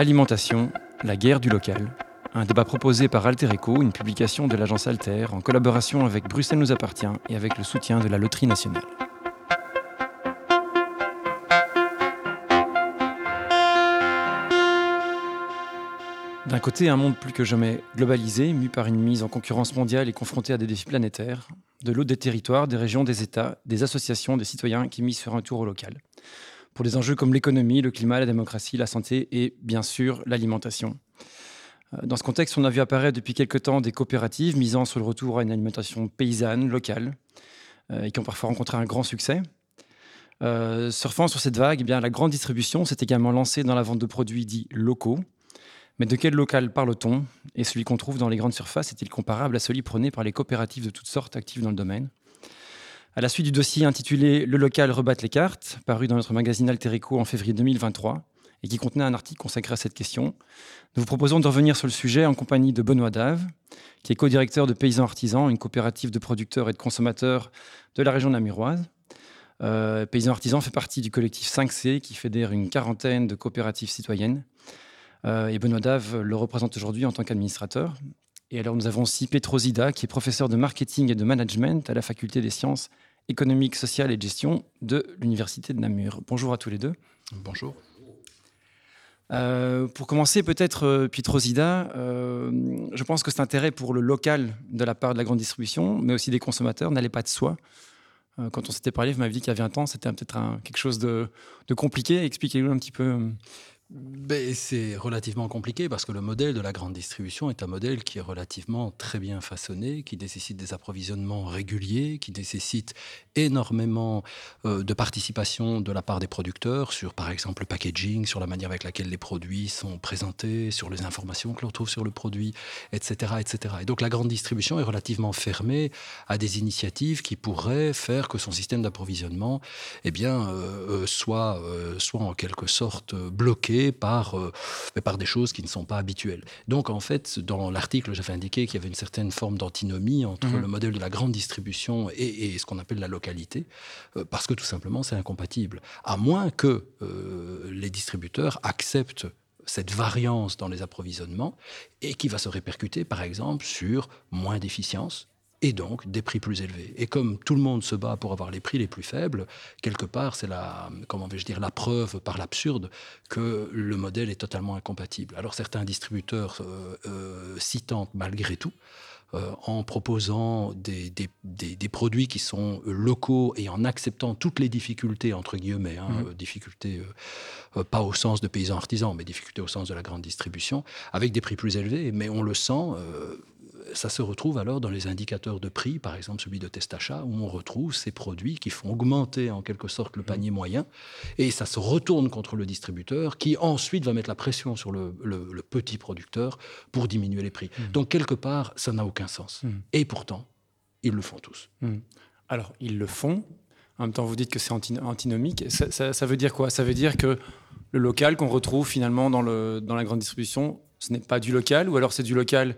Alimentation, la guerre du local. Un débat proposé par Alter Eco, une publication de l'agence Alter, en collaboration avec Bruxelles nous appartient et avec le soutien de la Loterie nationale. D'un côté, un monde plus que jamais globalisé, mu par une mise en concurrence mondiale et confronté à des défis planétaires. De l'autre, des territoires, des régions, des États, des associations, des citoyens qui misent sur un tour au local. Pour des enjeux comme l'économie, le climat, la démocratie, la santé et, bien sûr, l'alimentation. Euh, dans ce contexte, on a vu apparaître depuis quelques temps des coopératives misant sur le retour à une alimentation paysanne, locale, euh, et qui ont parfois rencontré un grand succès. Euh, surfant sur cette vague, eh la grande distribution s'est également lancée dans la vente de produits dits locaux, mais de quel local parle-t-on? Et celui qu'on trouve dans les grandes surfaces est-il comparable à celui prôné par les coopératives de toutes sortes actives dans le domaine? À la suite du dossier intitulé Le local rebatte les cartes, paru dans notre magazine Alterico en février 2023, et qui contenait un article consacré à cette question, nous vous proposons de revenir sur le sujet en compagnie de Benoît Dave, qui est co-directeur de Paysans Artisans, une coopérative de producteurs et de consommateurs de la région namuroise. Euh, Paysans Artisans fait partie du collectif 5C qui fédère une quarantaine de coopératives citoyennes euh, et Benoît Dave le représente aujourd'hui en tant qu'administrateur. Et alors nous avons aussi Petrosida, qui est professeur de marketing et de management à la faculté des sciences économiques, sociales et gestion de l'Université de Namur. Bonjour à tous les deux. Bonjour. Euh, pour commencer, peut-être, euh, Pietrosida, euh, je pense que cet intérêt pour le local de la part de la grande distribution, mais aussi des consommateurs, n'allait pas de soi. quand on s'était parlé, vous m'avez dit qu'il y avait un temps, c'était peut-être quelque chose de, de compliqué. Expliquez-nous un petit peu c'est relativement compliqué parce que le modèle de la grande distribution est un modèle qui est relativement très bien façonné, qui nécessite des approvisionnements réguliers, qui nécessite énormément euh, de participation de la part des producteurs sur, par exemple, le packaging, sur la manière avec laquelle les produits sont présentés, sur les informations que l'on trouve sur le produit, etc., etc. Et donc la grande distribution est relativement fermée à des initiatives qui pourraient faire que son système d'approvisionnement eh euh, euh, soit, soit en quelque sorte bloqué par, euh, par des choses qui ne sont pas habituelles. Donc en fait, dans l'article, j'avais indiqué qu'il y avait une certaine forme d'antinomie entre mhm. le modèle de la grande distribution et, ce qu'on appelle la localité, euh, parce que tout simplement c'est incompatible. À moins que euh, les distributeurs acceptent cette variance dans les approvisionnements et qui va se répercuter par exemple sur moins d'efficience, et donc des prix plus élevés. Et comme tout le monde se bat pour avoir les prix les plus faibles, quelque part, c'est la, comment vais-je dire, la preuve par l'absurde que le modèle est totalement incompatible. Alors certains distributeurs euh, euh, s'y tentent malgré tout. Euh, en proposant des, des, des, produits qui sont locaux et en acceptant toutes les difficultés, entre guillemets, hein, mmh. difficultés pas au sens de paysans artisans, mais difficultés au sens de la grande distribution, avec des prix plus élevés. Mais on le sent, ça se retrouve alors dans les indicateurs de prix, par exemple celui de Testachat, où on retrouve ces produits qui font augmenter en quelque sorte le panier moyen, et ça se retourne contre le distributeur, qui ensuite va mettre la pression sur le, petit producteur pour diminuer les prix. Mmh. Donc quelque part, ça n'a aucun sens. Mmh. Et pourtant, ils le font tous. Mmh. Alors, ils le font. En même temps, vous dites que c'est antinomique. Ça, ça, veut dire quoi? Ça veut dire que le local qu'on retrouve finalement dans, le, dans la grande distribution, ce n'est pas du local, ou alors c'est du local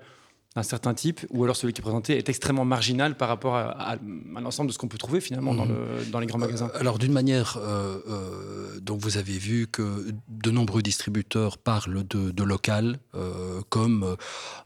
d'un certain type, ou alors celui qui est présenté est extrêmement marginal par rapport à, l'ensemble de ce qu'on peut trouver finalement dans, dans les grands magasins euh, Alors d'une manière, euh, euh, donc vous avez vu que de nombreux distributeurs parlent de, local comme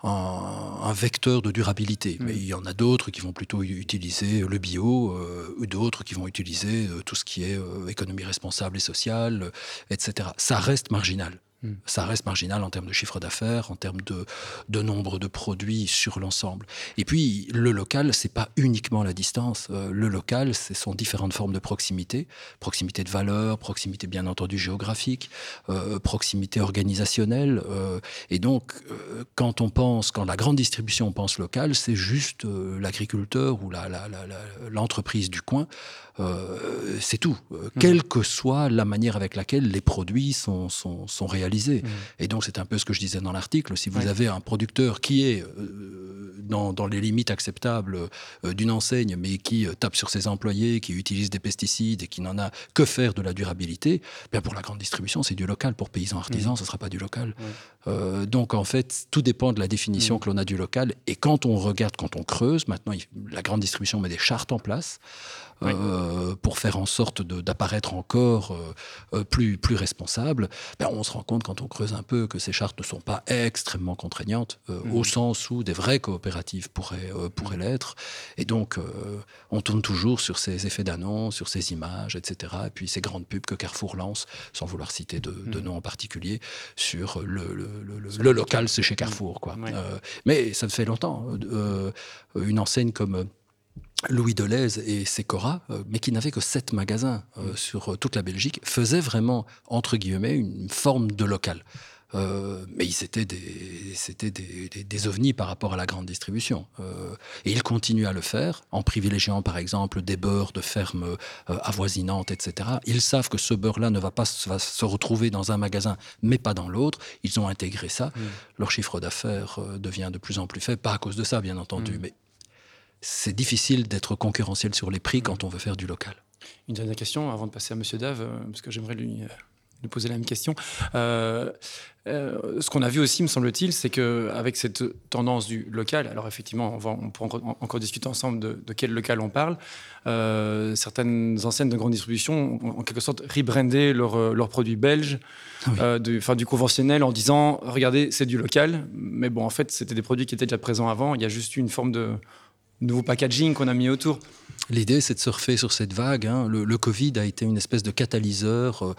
un, vecteur de durabilité, mais il y en a d'autres qui vont plutôt utiliser le bio, ou d'autres qui vont utiliser tout ce qui est économie responsable et sociale, etc. Ça reste marginal. Hmm. Ça reste marginal en termes de chiffre d'affaires, en termes de, nombre de produits sur l'ensemble. Et puis, le local, c'est pas uniquement la distance. Euh, le local, ce sont différentes formes de proximité. Proximité de valeur, proximité bien entendu géographique, euh, proximité organisationnelle. Euh, et donc, quand on pense, quand la grande distribution pense local, c'est juste l'agriculteur ou l'entreprise du coin. C'est tout. Hmm. Quelle que soit la manière avec laquelle les produits sont, sont, sont réalisés Mm. Et donc, c'est un peu ce que je disais dans l'article. Si vous avez un producteur qui est euh, dans, dans, les limites acceptables euh, d'une enseigne, mais qui euh, tape sur ses employés, qui utilise des pesticides et qui n'en a que faire de la durabilité, bien pour la grande distribution, c'est du local. Pour paysans artisans, mm. ce ne sera pas du local. donc, en fait, tout dépend de la définition que l'on a du local. Et quand on regarde, quand on creuse, maintenant, la grande distribution met des chartes en place. Pour faire en sorte d'apparaître encore plus, plus responsable, ben, on se rend compte quand on creuse un peu que ces chartes ne sont pas extrêmement contraignantes, mmh. au sens où des vraies coopératives pourraient, pourraient l'être. Et donc, on tourne toujours sur ces effets d'annonce, sur ces images, etc. Et puis ces grandes pubs que Carrefour lance, sans vouloir citer de, de mmh. nom en particulier, sur le, le, local, c'est chez Carrefour. Quoi. mais ça fait longtemps. une enseigne comme Louis Deleuze et Secora, euh, mais qui n'avait que sept magasins euh, mm. sur euh, toute la Belgique, faisaient vraiment, entre guillemets, une forme de local. mais ils étaient, des, c'était des, des, ovnis par rapport à la grande distribution. et ils continuent à le faire, en privilégiant par exemple des beurres de fermes avoisinantes, etc. Ils savent que ce beurre-là ne va pas se retrouver dans un magasin, mais pas dans l'autre. Ils ont intégré ça. Mm. Leur chiffre d'affaires devient de plus en plus faible, pas à cause de ça, bien entendu, mm. mais c'est difficile d'être concurrentiel sur les prix quand on veut faire du local. Une dernière question avant de passer à Monsieur Dave, euh, parce que j'aimerais lui, euh, lui, poser la même question. Euh, ce qu'on a vu aussi, me semble-t-il, c'est qu'avec cette tendance du local, alors effectivement, on, va, on pourra encore, discuter ensemble de, quel local on parle, certaines enseignes de grande distribution ont en quelque sorte rebrandé leurs produits belges, du, du conventionnel, en disant, regardez, c'est du local, mais bon, en fait, c'était des produits qui étaient déjà présents avant, il y a juste eu une forme de nouveau packaging qu'on a mis autour. L'idée, c'est de surfer sur cette vague. Hein. Le, Covid a été une espèce de catalyseur. Euh,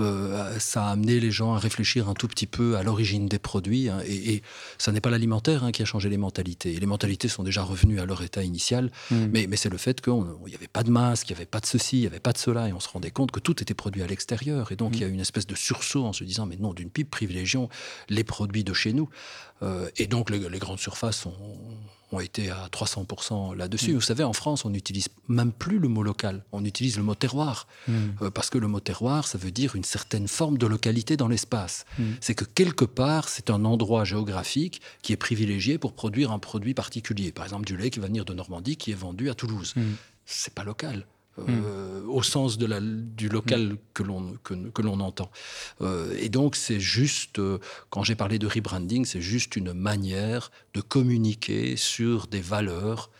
euh, ça a amené les gens à réfléchir un tout petit peu à l'origine des produits. Hein. Et, ça n'est pas l'alimentaire hein, qui a changé les mentalités. les mentalités sont déjà revenues à leur état initial. Hmm. Mais, c'est le fait qu'il n'y avait pas de masque, il n'y avait pas de ceci, il n'y avait pas de cela. Et on se rendait compte que tout était produit à l'extérieur. Et donc, il y a une espèce de sursaut en se disant, mais non, d'une pipe, privilégions les produits de chez nous. Euh, et donc, les, les grandes surfaces ont ont été à 300% là-dessus. Mm. Vous savez, en France, on n'utilise même plus le mot local, on utilise le mot terroir. Mm. Euh, parce que le mot terroir, ça veut dire une certaine forme de localité dans l'espace. Mm. C'est que quelque part, c'est un endroit géographique qui est privilégié pour produire un produit particulier. Par exemple, du lait qui va venir de Normandie, qui est vendu à Toulouse. C'est pas local. Euh, au sens de la, du local mm. que l'on que, l'on entend. Euh, et donc c'est juste, euh, quand j'ai parlé de rebranding, c'est juste une manière de communiquer sur des valeurs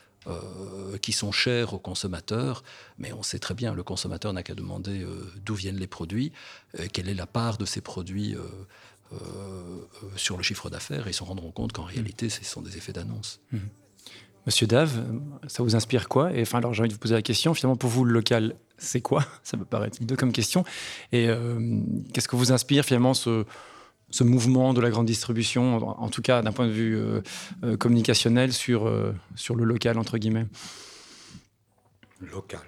qui sont chères aux consommateurs, mais on sait très bien, le consommateur n'a qu'à demander d'où viennent les produits, quelle est la part de ces produits sur le chiffre d'affaires, et ils se rendront compte qu'en mm. réalité, ce sont des effets d'annonce. Monsieur Dave, ça vous inspire quoi? Et enfin, alors j'ai envie de vous poser la question. Finalement, pour vous, le local, c'est quoi? Ça peut paraître deux comme question. Et euh, qu'est-ce que vous inspire finalement ce, ce mouvement de la grande distribution, en, tout cas d'un point de vue euh, euh, communicationnel sur, sur le local entre guillemets? Local.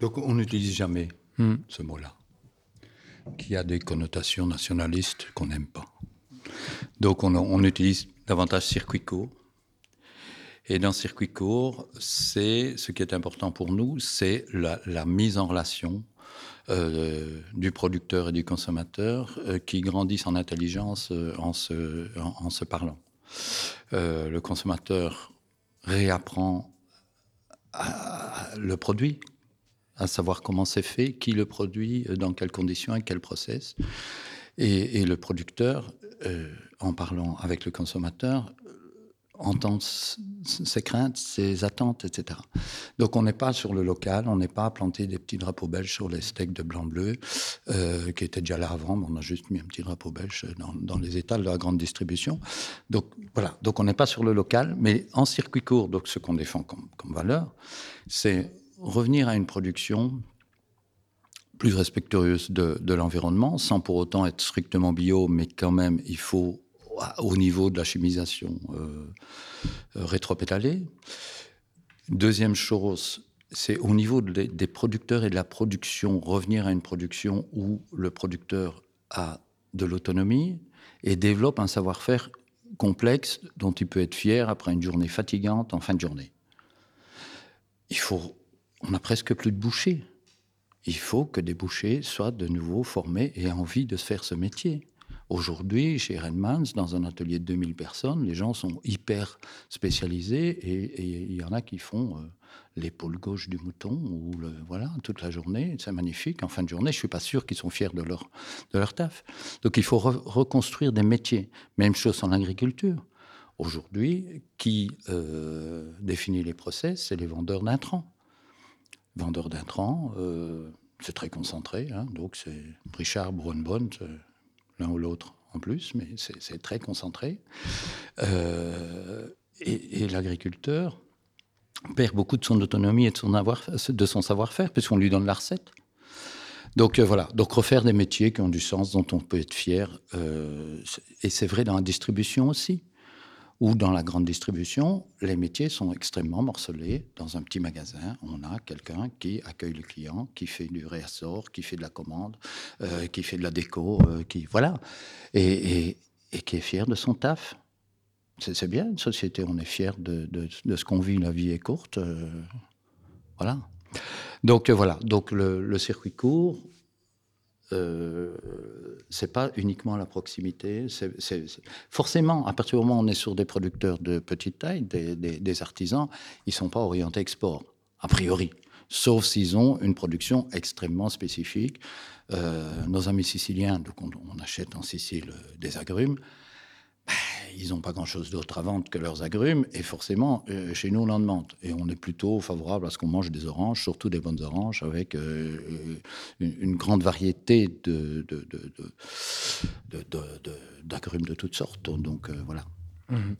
Donc on n'utilise jamais hmm. ce mot-là, qui a des connotations nationalistes qu'on n'aime pas. Donc on, on utilise davantage circuit court et dans circuit court, c'est ce qui est important pour nous, c'est la, mise en relation euh, du producteur et du consommateur euh, qui grandissent en intelligence euh, en, se, parlant. le consommateur réapprend le produit, à savoir comment c'est fait, qui le produit, dans quelles conditions, et quel process. Et le producteur, en parlant avec le consommateur, entend ses craintes, ses attentes, etc. Donc on n'est pas sur le local, on n'est pas à planter des petits drapeaux belges sur les steaks de blanc-bleu, euh, qui étaient déjà là avant, mais on a juste mis un petit drapeau belge dans, les étals de la grande distribution. Donc voilà, donc on n'est pas sur le local, mais en circuit court, donc ce qu'on défend comme, valeur, c'est revenir à une production plus respectueuse de l'environnement, sans pour autant être strictement bio, mais quand même, il faut au niveau de la chimisation euh, euh, rétropétalée. Deuxième chose, c'est au niveau des producteurs et de la production, revenir à une production où le producteur a de l'autonomie et développe un savoir-faire complexe dont il peut être fier après une journée fatigante en fin de journée. Il faut, on n'a presque plus de bouchers. Il faut que des bouchers soient de nouveau formés et aient envie de faire ce métier. Aujourd'hui, chez Redmans, dans un atelier de 2000 personnes, les gens sont hyper spécialisés et il y en a qui font euh, l'épaule gauche du mouton ou voilà toute la journée. C'est magnifique. En fin de journée, je suis pas sûr qu'ils sont fiers de leur de leur taf. Donc il faut reconstruire des métiers. Même chose en agriculture. Aujourd'hui, qui euh, définit les process, c'est les vendeurs d'intrants vendeur d'intrants. c'est très concentré, hein, donc c'est Richard Brunbond, l'un ou l'autre en plus, mais c'est très concentré. et, l'agriculteur perd beaucoup de son autonomie et de son, de son savoir-faire, puisqu'on lui donne la recette. Donc euh, voilà, donc refaire des métiers qui ont du sens, dont on peut être fier. Euh, et c'est vrai dans la distribution aussi, ou dans la grande distribution, les métiers sont extrêmement morcelés. Dans un petit magasin, on a quelqu'un qui accueille le client, qui fait du réassort, qui fait de la commande, euh, qui fait de la déco, qui voilà, et, qui est fier de son taf. C'est bien une société, on est fier de, ce qu'on vit, la vie est courte. voilà. Donc euh, voilà, donc le, circuit court, euh, c'est pas uniquement la proximité. forcément, à partir du moment où on est sur des producteurs de petite taille, des, artisans, ils sont pas orientés export, a priori, sauf s'ils ont une production extrêmement spécifique. Euh, nos amis siciliens, donc on, on, achète en Sicile des agrumes, ils n'ont pas grand-chose d'autre à vendre que leurs agrumes, et forcément, euh, chez nous, on en demande. Et on est plutôt favorable à ce qu'on mange des oranges, surtout des bonnes oranges, avec euh, une, grande variété de, d'agrumes de, toutes sortes. Donc euh, voilà. Mhm.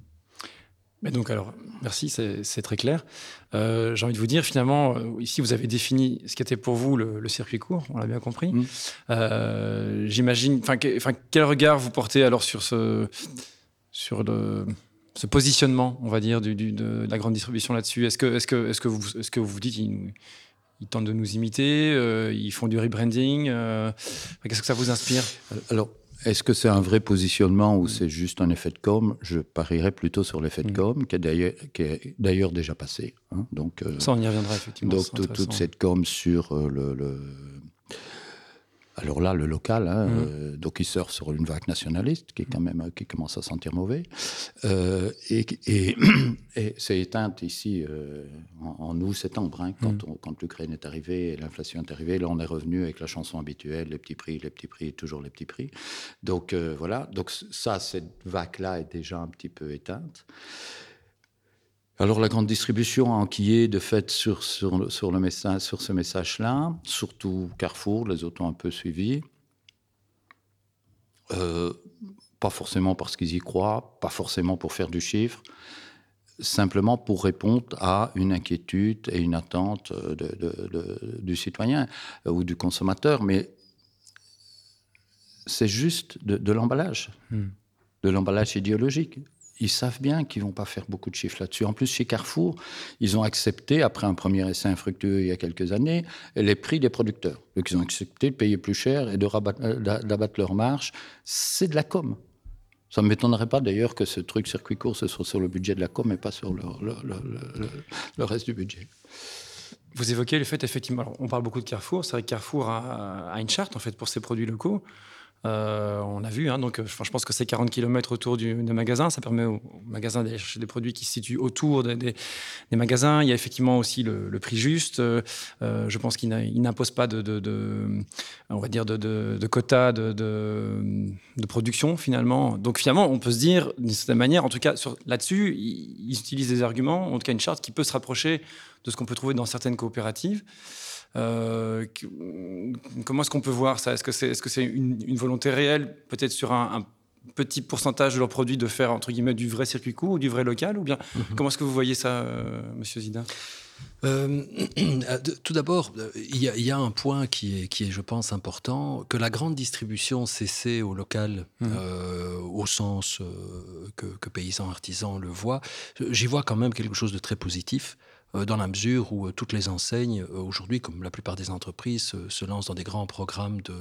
Mais donc alors, merci, c'est très clair. J'ai envie de vous dire, finalement, ici, vous avez défini ce qui était pour vous le, circuit court, on l'a bien compris. Mhm. J'imagine, enfin, quel regard vous portez alors sur ce sur le, ce positionnement, on va dire, du, de la grande distribution là-dessus Est-ce que, est -ce que, est -ce que, vous, est -ce que vous vous dites qu'ils ils tentent de nous imiter euh, Ils font du rebranding euh, Qu'est-ce que ça vous inspire? Alors, est-ce que c'est un vrai positionnement ou c'est juste un effet de com? Je parierais plutôt sur l'effet de mm. com, qui est d'ailleurs déjà passé. Hein. donc, euh, ça, on y reviendra effectivement. Donc, toute cette com sur le, le alors là, le local, hein, mmh. euh, donc il sort sur une vague nationaliste qui est quand même qui commence à sentir mauvais, euh, et, et, c'est éteinte ici euh, en, août-septembre hein, quand, mmh. quand l'Ukraine est arrivée et l'inflation est arrivée. Là, on est revenu avec la chanson habituelle, les petits prix, les petits prix, toujours les petits prix. Donc voilà, donc ça, cette vague-là est déjà un petit peu éteinte. Alors la grande distribution a enquillé de fait sur, sur, sur, le message, sur ce message-là, surtout Carrefour, les autres ont un peu suivi. Euh, pas forcément parce qu'ils y croient, pas forcément pour faire du chiffre, simplement pour répondre à une inquiétude et une attente de, du citoyen euh, ou du consommateur. Mais c'est juste de, l'emballage, hmm. de l'emballage idéologique ils savent bien qu'ils vont pas faire beaucoup de chiffres là-dessus. En plus, chez Carrefour, ils ont accepté, après un premier essai infructueux il y a quelques années, les prix des producteurs. Donc, ils ont accepté de payer plus cher et euh, d'abattre leur marge. C'est de la com. Ça ne m'étonnerait pas d'ailleurs que ce truc circuit court, ce soit sur le budget de la com et pas sur le, le, reste du budget. Vous évoquez le fait, effectivement, on parle beaucoup de Carrefour. C'est vrai que Carrefour a, a, une charte en fait pour ses produits locaux. Euh, on a vu, hein, donc je pense que c'est 40 km autour du, des magasins. Ça permet aux, magasins d'aller chercher des produits qui se situent autour des, magasins. Il y a effectivement aussi le, prix juste. Euh, je pense qu'il n'impose pas de, on va dire, de, quotas de, production finalement. Donc finalement, on peut se dire d'une certaine manière, en tout cas là-dessus, ils utilisent des arguments, en tout cas une charte qui peut se rapprocher de ce qu'on peut trouver dans certaines coopératives. Euh, comment est-ce qu'on peut voir ça? Est-ce que c'est est -ce c'est une, volonté réelle, peut-être sur un, petit pourcentage de leurs produits, de faire entre guillemets du vrai circuit court ou du vrai local Ou bien mhm. comment est-ce que vous voyez ça, euh, monsieur Zida? Euh, tout d'abord, il y, a un point qui est, qui est, je pense, important, que la grande distribution cessée au local, mhm. au sens que, que, paysans, artisans le voient, j'y vois quand même quelque chose de très positif. Euh, dans la mesure où euh, toutes les enseignes, euh, aujourd'hui, comme la plupart des entreprises, se lancent dans des grands programmes de,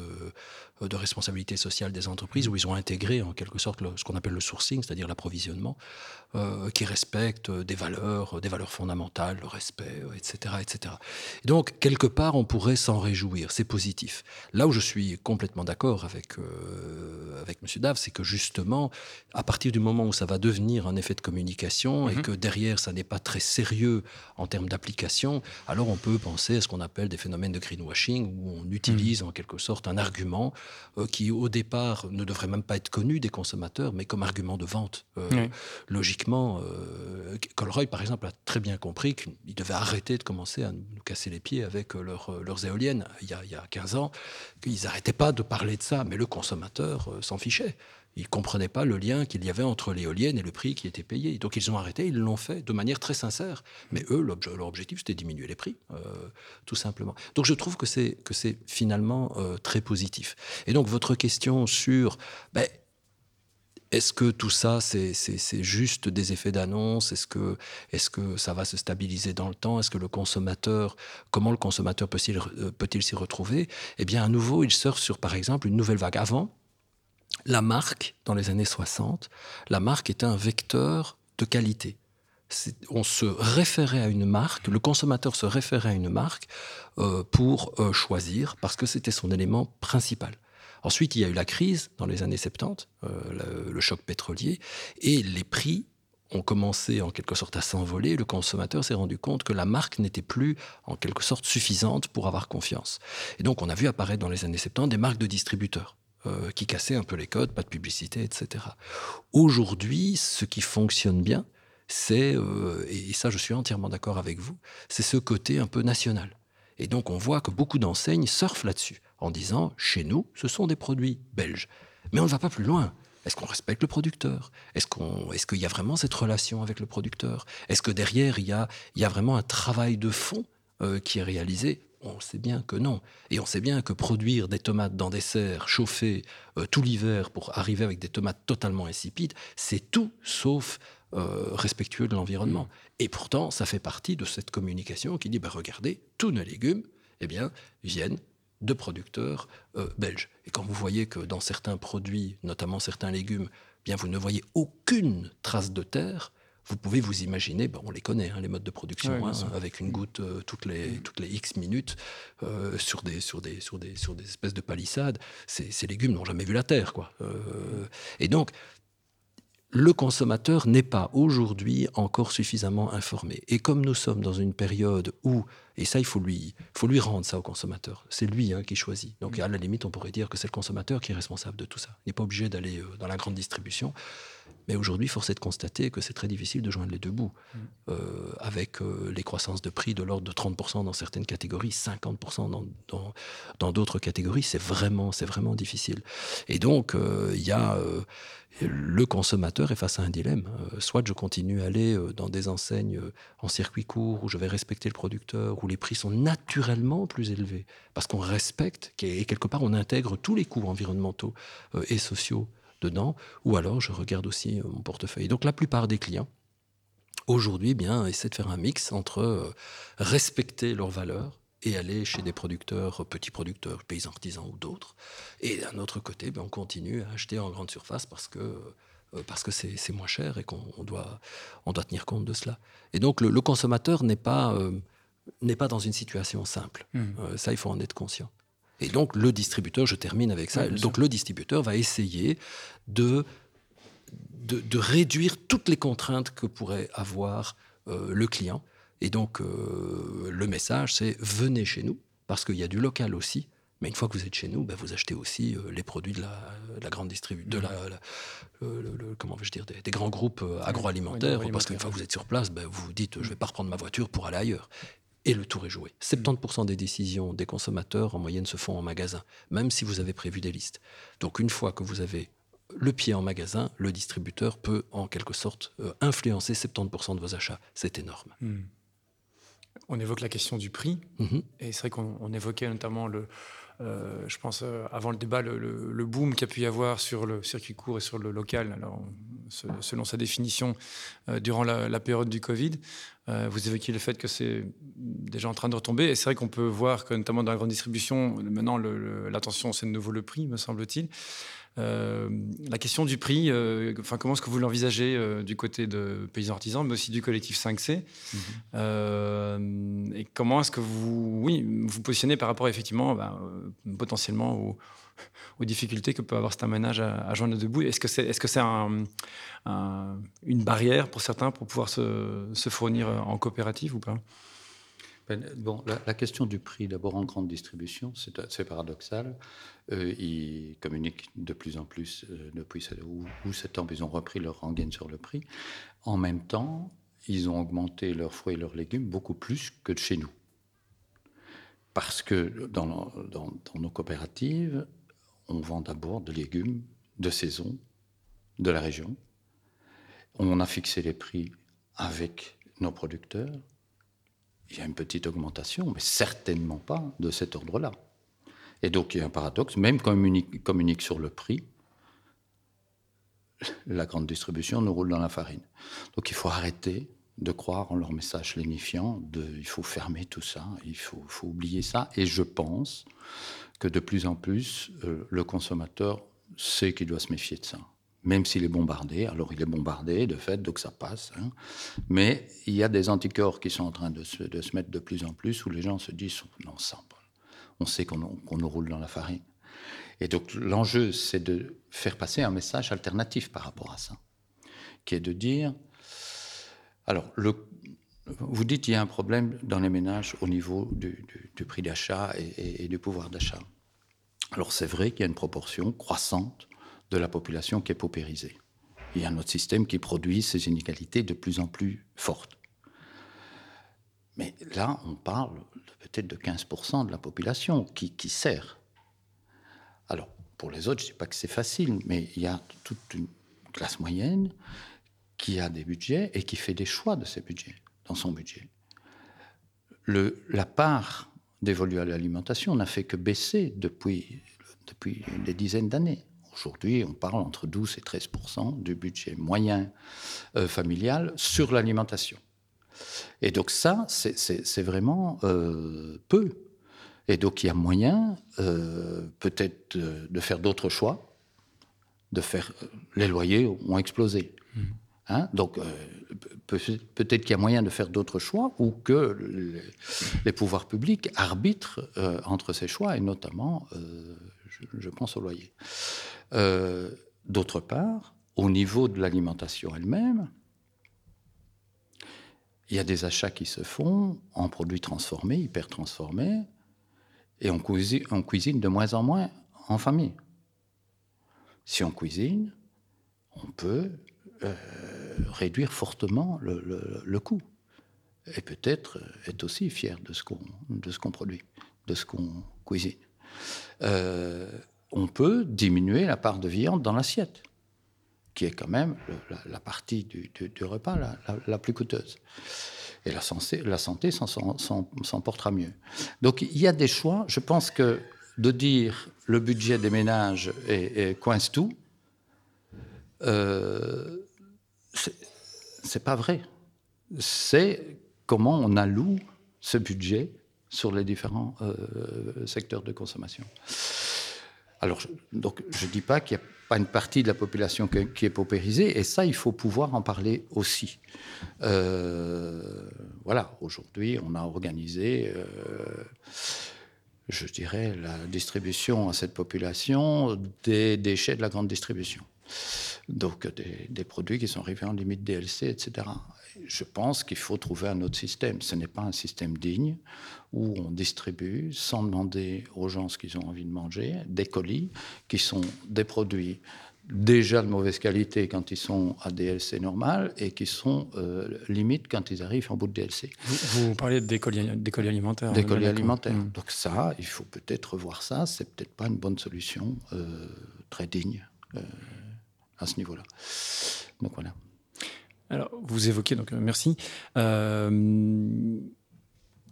de responsabilité sociale des entreprises, mmh. où ils ont intégré en quelque sorte ce qu'on appelle le sourcing, c'est-à-dire l'approvisionnement, qui respecte des valeurs, des valeurs fondamentales, le respect, etc., etc. donc, quelque part, on pourrait s'en réjouir, c'est positif. Là où je suis complètement d'accord avec, avec M. Dave, c'est que justement, à partir du moment où ça va devenir un effet de communication et mmh. que derrière, ça n'est pas très sérieux en termes d'application, alors on peut penser à ce qu'on appelle des phénomènes de greenwashing, où on utilise mmh. en quelque sorte un argument euh, qui au départ ne devrait même pas être connu des consommateurs, mais comme argument de vente. Euh, logiquement, euh, Colroy, par exemple, a très bien compris qu'ils devaient arrêter de commencer à nous casser les pieds avec leurs éoliennes il y, a, il y a 15 ans, qu'ils n'arrêtaient pas de parler de ça, mais le consommateur s'en fichait. Ils ne comprenaient pas le lien qu'il y avait entre l'éolienne et le prix qui était payé. Donc ils ont arrêté, ils l'ont fait de manière très sincère. Mais eux, leur objectif, c'était diminuer les prix, euh, tout simplement. Donc je trouve que c'est, que c'est finalement euh, très positif. Et donc votre question sur... Ben, est-ce que tout ça, c'est, c'est, juste des effets d'annonce? Est-ce que, est-ce que ça va se stabiliser dans le temps? Est-ce que le consommateur, comment le consommateur peut-il, euh, peut-il s'y retrouver? Eh bien, à nouveau, il surfe sur, par exemple, une nouvelle vague. Avant, la marque, dans les années 60, la marque était un vecteur de qualité. On se référait à une marque, le consommateur se référait à une marque euh, pour euh, choisir, parce que c'était son élément principal. Ensuite, il y a eu la crise dans les années 70, euh, le, le, choc pétrolier, et les prix ont commencé en quelque sorte à s'envoler. Le consommateur s'est rendu compte que la marque n'était plus en quelque sorte suffisante pour avoir confiance. Et donc, on a vu apparaître dans les années 70 des marques de distributeurs. Euh, qui cassait un peu les codes, pas de publicité, etc. Aujourd'hui, ce qui fonctionne bien, c'est, euh, et ça je suis entièrement d'accord avec vous, c'est ce côté un peu national. Et donc on voit que beaucoup d'enseignes surfent là-dessus, en disant, chez nous, ce sont des produits belges. Mais on ne va pas plus loin. Est-ce qu'on respecte le producteur? Est-ce est-ce qu'il y a vraiment cette relation avec le producteur? Est-ce que derrière, il y a, il y a vraiment un travail de fond euh, qui est réalisé on sait bien que non. Et on sait bien que produire des tomates dans des serres chauffées euh, tout l'hiver pour arriver avec des tomates totalement insipides, c'est tout sauf euh, respectueux de l'environnement. Mm. Et pourtant, ça fait partie de cette communication qui dit, ben, regardez, tous nos légumes eh bien, viennent de producteurs euh, belges. Et quand vous voyez que dans certains produits, notamment certains légumes, bien, vous ne voyez aucune trace de terre, vous pouvez vous imaginer, ben, on les connaît, hein, les modes de production, hein, avec une goutte euh, toutes, les, mm. toutes les X minutes euh, sur, des, sur, des, sur, des, sur des espèces de palissades. Ces, légumes n'ont jamais vu la terre. Quoi. Euh, et donc, le consommateur n'est pas aujourd'hui encore suffisamment informé. Et comme nous sommes dans une période où, et ça il faut lui, faut lui rendre ça au consommateur, c'est lui hein, qui choisit. Donc mm. à la limite on pourrait dire que c'est le consommateur qui est responsable de tout ça. Il n'est pas obligé d'aller dans la grande distribution. Mais aujourd'hui, force est de constater que c'est très difficile de joindre les deux bouts. Mm. Euh, avec euh, les croissances de prix de l'ordre de 30% dans certaines catégories, 50% dans, dans, d'autres catégories, c'est vraiment, c'est vraiment difficile. Et donc, euh, il y a le consommateur est face à un dilemme. soit je continue à aller dans des enseignes en circuit court où je vais respecter le producteur, où les prix sont naturellement plus élevés, parce qu'on respecte et quelque part on intègre tous les coûts environnementaux et sociaux dedans, ou alors je regarde aussi euh, mon portefeuille. Donc la plupart des clients, aujourd'hui, bien, essaient de faire un mix entre euh, respecter leurs valeurs et aller chez des producteurs, petits producteurs, paysans artisans ou d'autres. Et d'un autre côté, bien, on continue à acheter en grande surface parce que euh, parce que c'est moins cher et qu'on doit, on doit tenir compte de cela. Et donc le, consommateur n'est pas, n'est pas dans une situation simple. Mmh. ça, il faut en être conscient. Et donc le distributeur, je termine avec ça, donc le distributeur va essayer de, de, réduire toutes les contraintes que pourrait avoir euh, le client. Et donc euh, le message, c'est venez chez nous, parce qu'il y a du local aussi. Mais une fois que vous êtes chez nous, ben, vous achetez aussi euh, les produits de la, grande distribution, de la, comment vais-je dire, des, grands groupes agroalimentaires, parce qu'une fois que vous êtes sur place, ben, vous vous dites, je ne vais pas reprendre ma voiture pour aller ailleurs et le tour est joué. 70% des décisions des consommateurs en moyenne se font en magasin, même si vous avez prévu des listes. Donc une fois que vous avez le pied en magasin, le distributeur peut en quelque sorte euh, influencer 70% de vos achats. C'est énorme. Hmm. On évoque la question du prix, mhm. et c'est vrai qu'on évoquait notamment le, euh, je pense, euh, avant le débat, le, boom qu'il y a pu y avoir sur le circuit court et sur le local, alors, selon sa définition, euh, durant la, période du Covid. vous évoquiez le fait que c'est déjà en train de retomber. Et c'est vrai qu'on peut voir que, notamment dans la grande distribution, maintenant, l'attention, c'est de nouveau le prix, me semble-t-il. La question du prix, enfin, comment est-ce que vous l'envisagez du côté de paysans artisans, mais aussi du collectif 5C mhm. Et comment est-ce que vous, oui, vous positionnez par rapport effectivement, ben, potentiellement au, aux difficultés que peut avoir un ménage à, joindre debout. Est-ce que c'est est -ce c'est une barrière pour certains pour pouvoir se, fournir en coopérative ou pas? Bon, la, question du prix, d'abord en grande distribution, c'est paradoxal. Euh, ils communiquent de plus en plus euh, depuis où, cet temps, ils ont repris leur rengaine sur le prix. En même temps, ils ont augmenté leurs fruits et leurs légumes beaucoup plus que de chez nous. Parce que dans, dans nos coopératives, on vend d'abord des légumes de saison de la région. On a fixé les prix avec nos producteurs. Il y a une petite augmentation, mais certainement pas de cet ordre-là. Et donc il y a un paradoxe, même quand on communique, sur le prix, la grande distribution nous roule dans la farine. Donc il faut arrêter de croire en leur message lénifiant, de, il faut fermer tout ça, il faut, faut oublier ça. Et je pense que de plus en plus, euh, le consommateur sait qu'il doit se méfier de ça. Même s'il est bombardé, alors il est bombardé de fait, donc ça passe. Hein. Mais il y a des anticorps qui sont en train de se, de se, mettre de plus en plus où les gens se disent non, on sait qu'on nous roule dans la farine. Et donc l'enjeu, c'est de faire passer un message alternatif par rapport à ça, qui est de dire alors, vous dites qu'il y a un problème dans les ménages au niveau du, prix d'achat et, du pouvoir d'achat. Alors c'est vrai qu'il y a une proportion croissante de la population qui est paupérisée. Il y a notre système qui produit ces inégalités de plus en plus fortes. Mais là, on parle peut-être de 15% de la population qui, sert. Alors, pour les autres, je ne dis pas que c'est facile, mais il y a toute une classe moyenne qui a des budgets et qui fait des choix de ces budgets dans son budget. La part dévolue à l'alimentation n'a fait que baisser depuis, depuis des dizaines d'années. Aujourd'hui, on parle entre 12 et 13% du budget moyen euh, familial sur l'alimentation. Et donc ça, c'est vraiment euh, peu. Et donc il y a moyen euh, peut-être de, faire d'autres choix, de faire... Les loyers ont explosé. Mmh. Hein donc peut-être qu'il y a moyen de faire d'autres choix ou que les, pouvoirs publics arbitrent entre ces choix, et notamment, euh, je, pense au loyer. Euh, d'autre part, au niveau de l'alimentation elle-même, il y a des achats qui se font en produits transformés, hyper transformés, et on cuisine, de moins en moins en famille. Si on cuisine, on peut euh, réduire fortement le, coût. Et peut-être être aussi fier de ce qu'on produit, de ce qu'on cuisine. Euh, on peut diminuer la part de viande dans l'assiette, qui est quand même la, partie du, repas la, plus coûteuse. Et la santé, s'en portera mieux. Donc il y a des choix. Je pense que de dire le budget des ménages coince tout, euh, c'est pas vrai. C'est comment on alloue ce budget sur les différents euh, secteurs de consommation. Alors, donc, je ne dis pas qu'il n'y a pas une partie de la population qui est paupérisée, et ça, il faut pouvoir en parler aussi. Euh, voilà, aujourd'hui, on a organisé, euh, je dirais, la distribution à cette population des déchets de la grande distribution donc des, produits qui sont arrivés en limite DLC, etc. Je pense qu'il faut trouver un autre système. Ce n'est pas un système digne où on distribue sans demander aux gens ce qu'ils ont envie de manger des colis qui sont des produits déjà de mauvaise qualité quand ils sont à DLC normal et qui sont euh, limites quand ils arrivent en bout de DLC. Vous, parlez des colis, alimentaires. Des colis alimentaires. Mmh. Donc ça, il faut peut-être revoir ça. C'est peut-être pas une bonne solution euh, très digne. Euh, à ce niveau-là. Donc voilà. Alors, vous évoquez, donc euh, merci. Euh,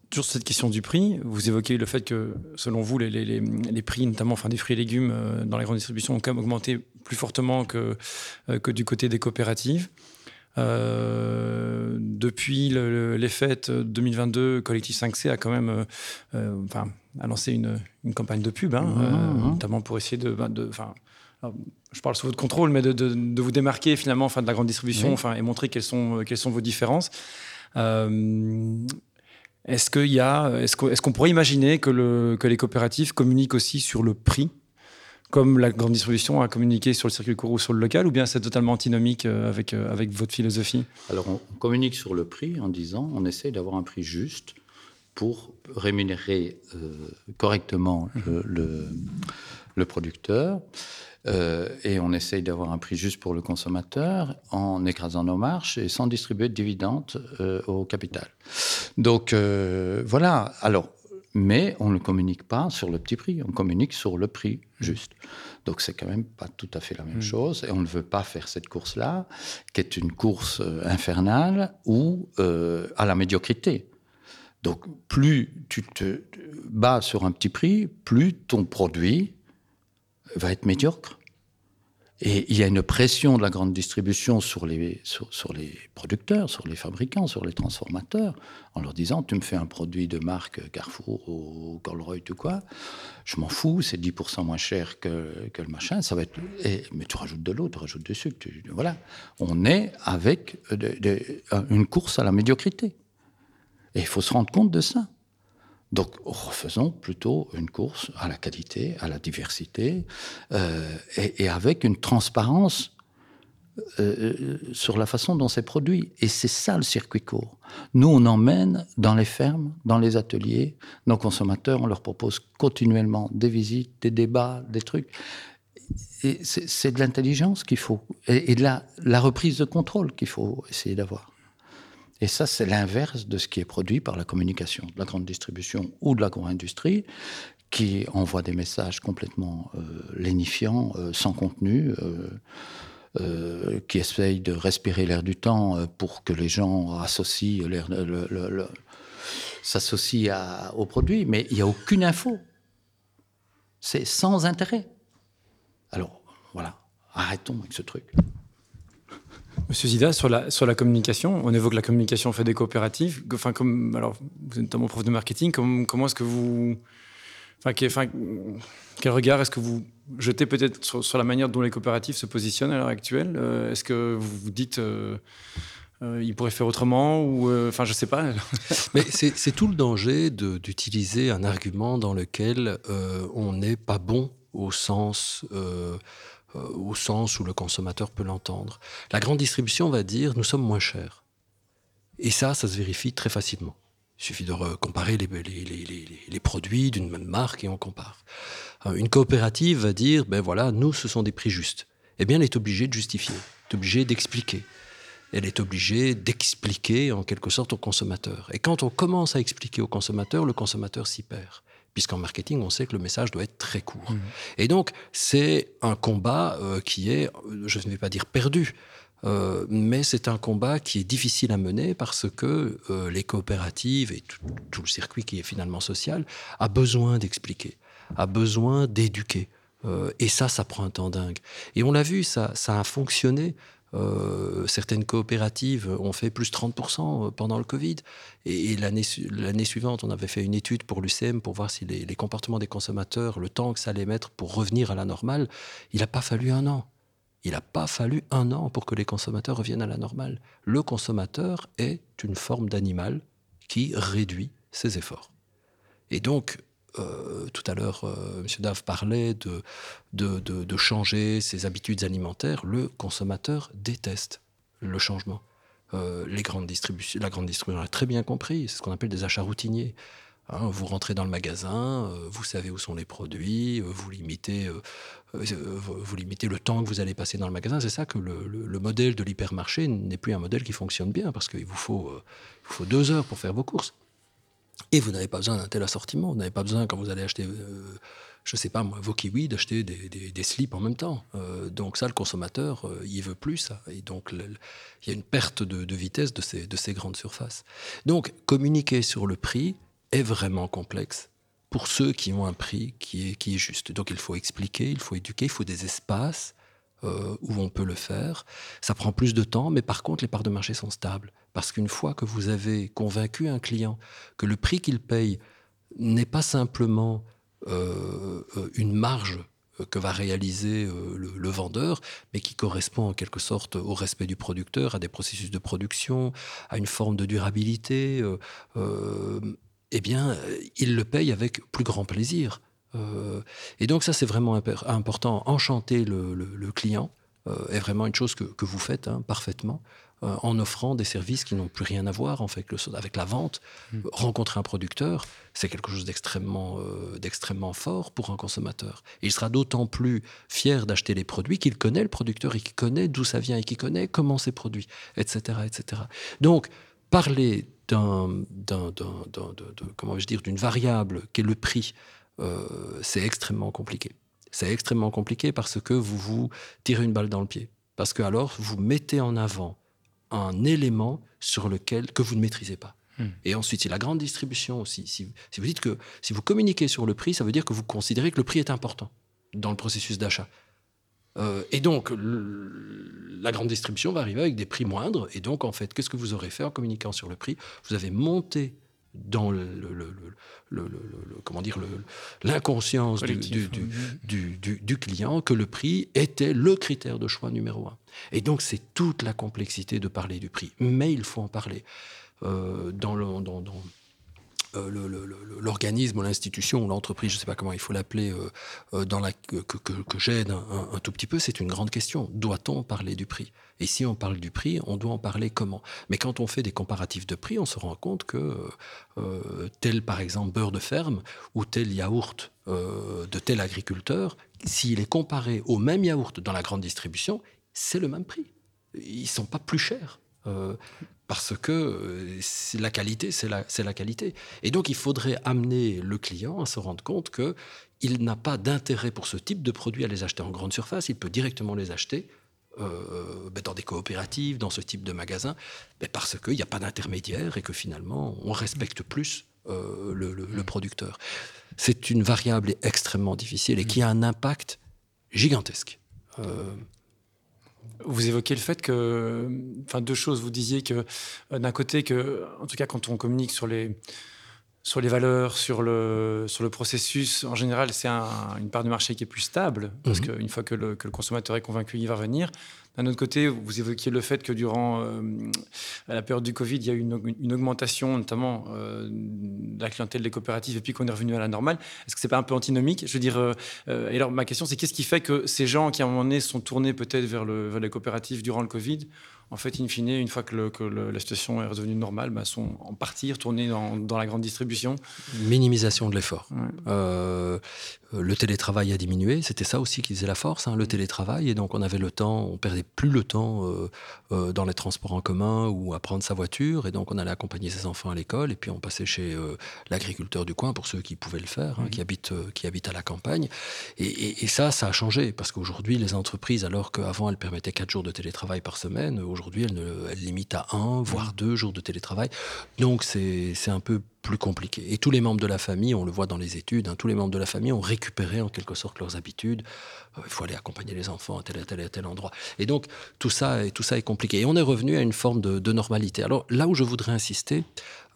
toujours cette question du prix, vous évoquez le fait que, selon vous, les, les, les prix, notamment enfin, des fruits et légumes euh, dans la grande distribution, ont quand même augmenté plus fortement que, que du côté des coopératives. depuis les fêtes 2022, Collectif 5C a quand même enfin, a lancé une, une campagne de pub, hein, mmh, mmh. notamment pour essayer de, de je parle sous votre contrôle, mais de, vous démarquer finalement enfin, de la grande distribution enfin, et montrer quelles sont, quelles sont vos différences. est-ce qu'il y a, est-ce qu'on pourrait imaginer que, le, que les coopératives communiquent aussi sur le prix comme la grande distribution a communiqué sur le circuit court ou sur le local, ou bien c'est totalement antinomique euh, avec, euh, avec votre philosophie? Alors on communique sur le prix en disant on essaie d'avoir un prix juste pour rémunérer euh, correctement le, le, producteur. Et on essaye d'avoir un prix juste pour le consommateur en écrasant nos marches et sans distribuer de dividendes au capital. Donc voilà. Alors mais on ne communique pas sur le petit prix, on communique sur le prix juste. Donc c'est quand même pas tout à fait la même mm. chose, et on ne veut pas faire cette course-là, qui est une course euh, infernale ou euh, à la médiocrité. Donc plus tu te bats sur un petit prix, plus ton produit va être médiocre. Et il y a une pression de la grande distribution sur les, sur, les producteurs, sur les fabricants, sur les transformateurs, en leur disant Tu me fais un produit de marque Carrefour ou Colruyt ou quoi, je m'en fous, c'est 10% moins cher que, que, le machin, ça va être. mais tu rajoutes de l'eau, tu rajoutes du sucre. voilà. On est avec une course à la médiocrité. Et il faut se rendre compte de ça. Donc, refaisons plutôt une course à la qualité, à la diversité, euh, et, avec une transparence euh, sur la façon dont c'est produit. Et c'est ça le circuit court. Nous, on emmène dans les fermes, dans les ateliers, nos consommateurs, on leur propose continuellement des visites, des débats, des trucs. Et c'est de l'intelligence qu'il faut, et, de la reprise de contrôle qu'il faut essayer d'avoir. Et ça, c'est l'inverse de ce qui est produit par la communication, de la grande distribution ou de l'agro-industrie, qui envoie des messages complètement euh, lénifiants, euh, sans contenu, euh, qui essayent de respirer l'air du temps pour que les gens associent s'associent au produit, mais il n'y a aucune info. C'est sans intérêt. Alors, voilà, arrêtons avec ce truc. Monsieur Zida, sur la, sur la communication, on évoque la communication fait des coopératives. Enfin, vous êtes notamment prof de marketing, comment, est-ce que vous. Enfin, quel, regard est-ce que vous jetez peut-être sur, la manière dont les coopératives se positionnent à l'heure actuelle? Euh, Est-ce que vous vous dites. Euh, euh, ils pourraient faire autrement ou enfin je sais pas. Mais c'est tout le danger d'utiliser un argument dans lequel on n'est pas bon au sens euh, au sens où le consommateur peut l'entendre. La grande distribution va dire nous sommes moins chers. Et ça, ça se vérifie très facilement. Il suffit de comparer les, les, produits d'une même marque et on compare. Euh, une coopérative va dire ben voilà, nous, ce sont des prix justes. Eh bien, elle est obligée de justifier, elle est obligée d'expliquer. Elle est obligée d'expliquer en quelque sorte au consommateur. Et quand on commence à expliquer au consommateur, le consommateur s'y perd puisqu'en marketing, on sait que le message doit être très court. Mmh. Et donc, c'est un combat euh, qui est, euh, je ne vais pas dire perdu, euh, mais c'est un combat qui est difficile à mener parce que les coopératives et tout, le circuit qui est finalement social a besoin d'expliquer, a besoin d'éduquer. et ça, ça prend un temps dingue. Et on l'a vu, ça, ça a fonctionné euh, certaines coopératives ont fait plus 30% euh, pendant le Covid. Et, l'année suivante, on avait fait une étude pour l'UCM pour voir si les, les, comportements des consommateurs, le temps que ça allait mettre pour revenir à la normale, il n'a pas fallu un an. Il n'a pas fallu un an pour que les consommateurs reviennent à la normale. Le consommateur est une forme d'animal qui réduit ses efforts. Et donc, euh, tout à l'heure, euh, M. Dave parlait de, changer ses habitudes alimentaires. Le consommateur déteste le changement. Euh, les grandes distributions, la grande distribution l'a très bien compris. C'est ce qu'on appelle des achats routiniers. Hein, vous rentrez dans le magasin, vous savez où sont les produits, vous limitez, le temps que vous allez passer dans le magasin. C'est ça que le, modèle de l'hypermarché n'est plus un modèle qui fonctionne bien parce qu'il vous faut deux heures pour faire vos courses. Et vous n'avez pas besoin d'un tel assortiment. Vous n'avez pas besoin, quand vous allez acheter, euh, je ne sais pas moi, vos kiwis, d'acheter des, slips en même temps. Euh, donc ça, le consommateur, euh, il veut plus ça. Et donc, il y a une perte de, vitesse de ces, de ces grandes surfaces. Donc, communiquer sur le prix est vraiment complexe pour ceux qui ont un prix qui est, qui est juste. Donc, il faut expliquer, il faut éduquer, il faut des espaces euh, où on peut le faire. Ça prend plus de temps, mais par contre, les parts de marché sont stables. Parce qu'une fois que vous avez convaincu un client que le prix qu'il paye n'est pas simplement euh, euh, une marge que va réaliser le, vendeur, mais qui correspond en quelque sorte au respect du producteur, à des processus de production, à une forme de durabilité, eh bien, il le paye avec plus grand plaisir. et donc ça, c'est vraiment important. Enchanter le, client est vraiment une chose que, vous faites hein, parfaitement. Euh, en offrant des services qui n'ont plus rien à voir en fait, avec la vente. Hmm. Rencontrer un producteur, c'est quelque chose d'extrêmement, euh, d'extrêmement fort pour un consommateur. Et il sera d'autant plus fier d'acheter les produits qu'il connaît le producteur et qu'il connaît d'où ça vient et qu'il connaît comment c'est produit, etc., etc. Donc, parler d'un, comment je dire, d'une variable qui est le prix, euh, c'est extrêmement compliqué. C'est extrêmement compliqué parce que vous vous tirez une balle dans le pied. Parce que alors vous mettez en avant un élément sur lequel que vous ne maîtrisez pas. Hmm. Et ensuite, c'est la grande distribution aussi. Si, vous dites que si vous communiquez sur le prix, ça veut dire que vous considérez que le prix est important dans le processus d'achat. Euh, et donc, la grande distribution va arriver avec des prix moindres. Et donc, en fait, qu'est-ce que vous aurez fait en communiquant sur le prix? Vous avez monté dans le, comment dire l'inconscience du, du, client que le prix était le critère de choix numéro un. Et donc c'est toute la complexité de parler du prix, mais il faut en parler. Euh, dans, le, dans, euh, l'organisme ou l'institution ou l'entreprise, je ne sais pas comment il faut l'appeler, euh, euh, que, j'aide un, tout petit peu, c'est une grande question. Doit-on parler du prix? Et si on parle du prix, on doit en parler comment? Mais quand on fait des comparatifs de prix, on se rend compte que tel, par exemple, beurre de ferme ou tel yaourt de tel agriculteur, s'il est comparé au même yaourt dans la grande distribution, c'est le même prix. Ils ne sont pas plus chers parce que euh, la qualité, c'est la, la, qualité. Et donc, il faudrait amener le client à se rendre compte qu'il n'a pas d'intérêt pour ce type de produit à les acheter en grande surface. Il peut directement les acheter euh, ben, dans des coopératives, dans ce type de magasin, ben, parce qu'il n'y a pas d'intermédiaire et que finalement, on respecte plus euh, le, le, producteur. C'est une variable extrêmement difficile et qui a un impact gigantesque. Vous évoquez le fait que, enfin deux choses. Vous disiez que euh, d'un côté que, en tout cas quand on communique sur les sur les valeurs, sur le, sur le processus, en général, c'est une part du marché qui est plus stable, parce mhm. qu'une fois que le, que le, consommateur est convaincu, il va venir. D'un autre côté, vous évoquiez le fait que durant euh, la période du Covid, il y a eu une, augmentation, notamment euh, de la clientèle des coopératives, et puis qu'on est revenu à la normale. Est-ce que c'est pas un peu antinomique? Je veux dire, euh, et alors ma question, c'est qu'est-ce qui fait que ces gens qui à un moment donné sont tournés peut-être vers, le, vers les coopératives durant le Covid en fait, in fine, une fois que, la situation est redevenue normale, bah, sont en partie retournés dans, la grande distribution. Minimisation de l'effort. Euh, le télétravail a diminué, c'était ça aussi qui faisait la force, hein, le télétravail, et donc on avait le temps, on perdait plus le temps euh, euh, dans les transports en commun ou à prendre sa voiture, et donc on allait accompagner ses enfants à l'école, et puis on passait chez l'agriculteur du coin pour ceux qui pouvaient le faire, hein, qui habitent qui habitent à la campagne, et, et ça, ça a changé parce qu'aujourd'hui les entreprises, alors qu'avant elles permettaient quatre jours de télétravail par semaine, Aujourd'hui, elle, limite à un, voire deux jours de télétravail. Donc, c'est un peu plus compliqué. Et tous les membres de la famille, on le voit dans les études, hein, tous les membres de la famille ont récupéré en quelque sorte leurs habitudes. Euh, il faut aller accompagner les enfants à tel, tel, tel, tel endroit. Et donc, tout ça, tout ça est compliqué. Et on est revenu à une forme de, normalité. Alors, là où je voudrais insister,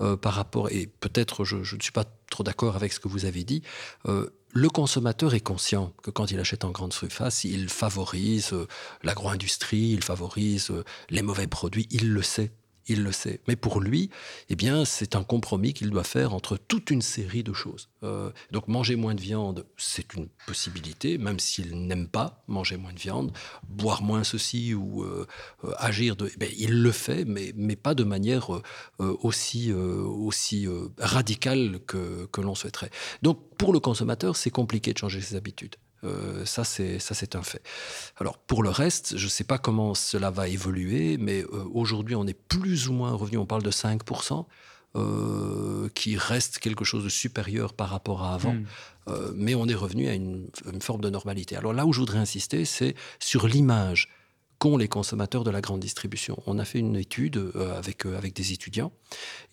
euh, par rapport, et peut-être je, ne suis pas trop d'accord avec ce que vous avez dit, euh, le consommateur est conscient que quand il achète en grande surface, il favorise euh, l'agro-industrie, il favorise euh, les mauvais produits, il le sait il le sait. Mais pour lui, eh bien, c'est un compromis qu'il doit faire entre toute une série de choses. Euh, donc manger moins de viande, c'est une possibilité, même s'il n'aime pas manger moins de viande, boire moins ceci ou euh, euh, agir de... Eh il le fait, mais, mais pas de manière aussi, aussi radicale que, que l'on souhaiterait. Donc pour le consommateur, c'est compliqué de changer ses habitudes. Euh, ça, c'est un fait. Alors, pour le reste, je ne sais pas comment cela va évoluer, mais euh, aujourd'hui, on est plus ou moins revenu, on parle de 5%, euh, qui reste quelque chose de supérieur par rapport à avant, hmm. mais on est revenu à une, forme de normalité. Alors là où je voudrais insister, c'est sur l'image qu'ont les consommateurs de la grande distribution. On a fait une étude avec, avec des étudiants,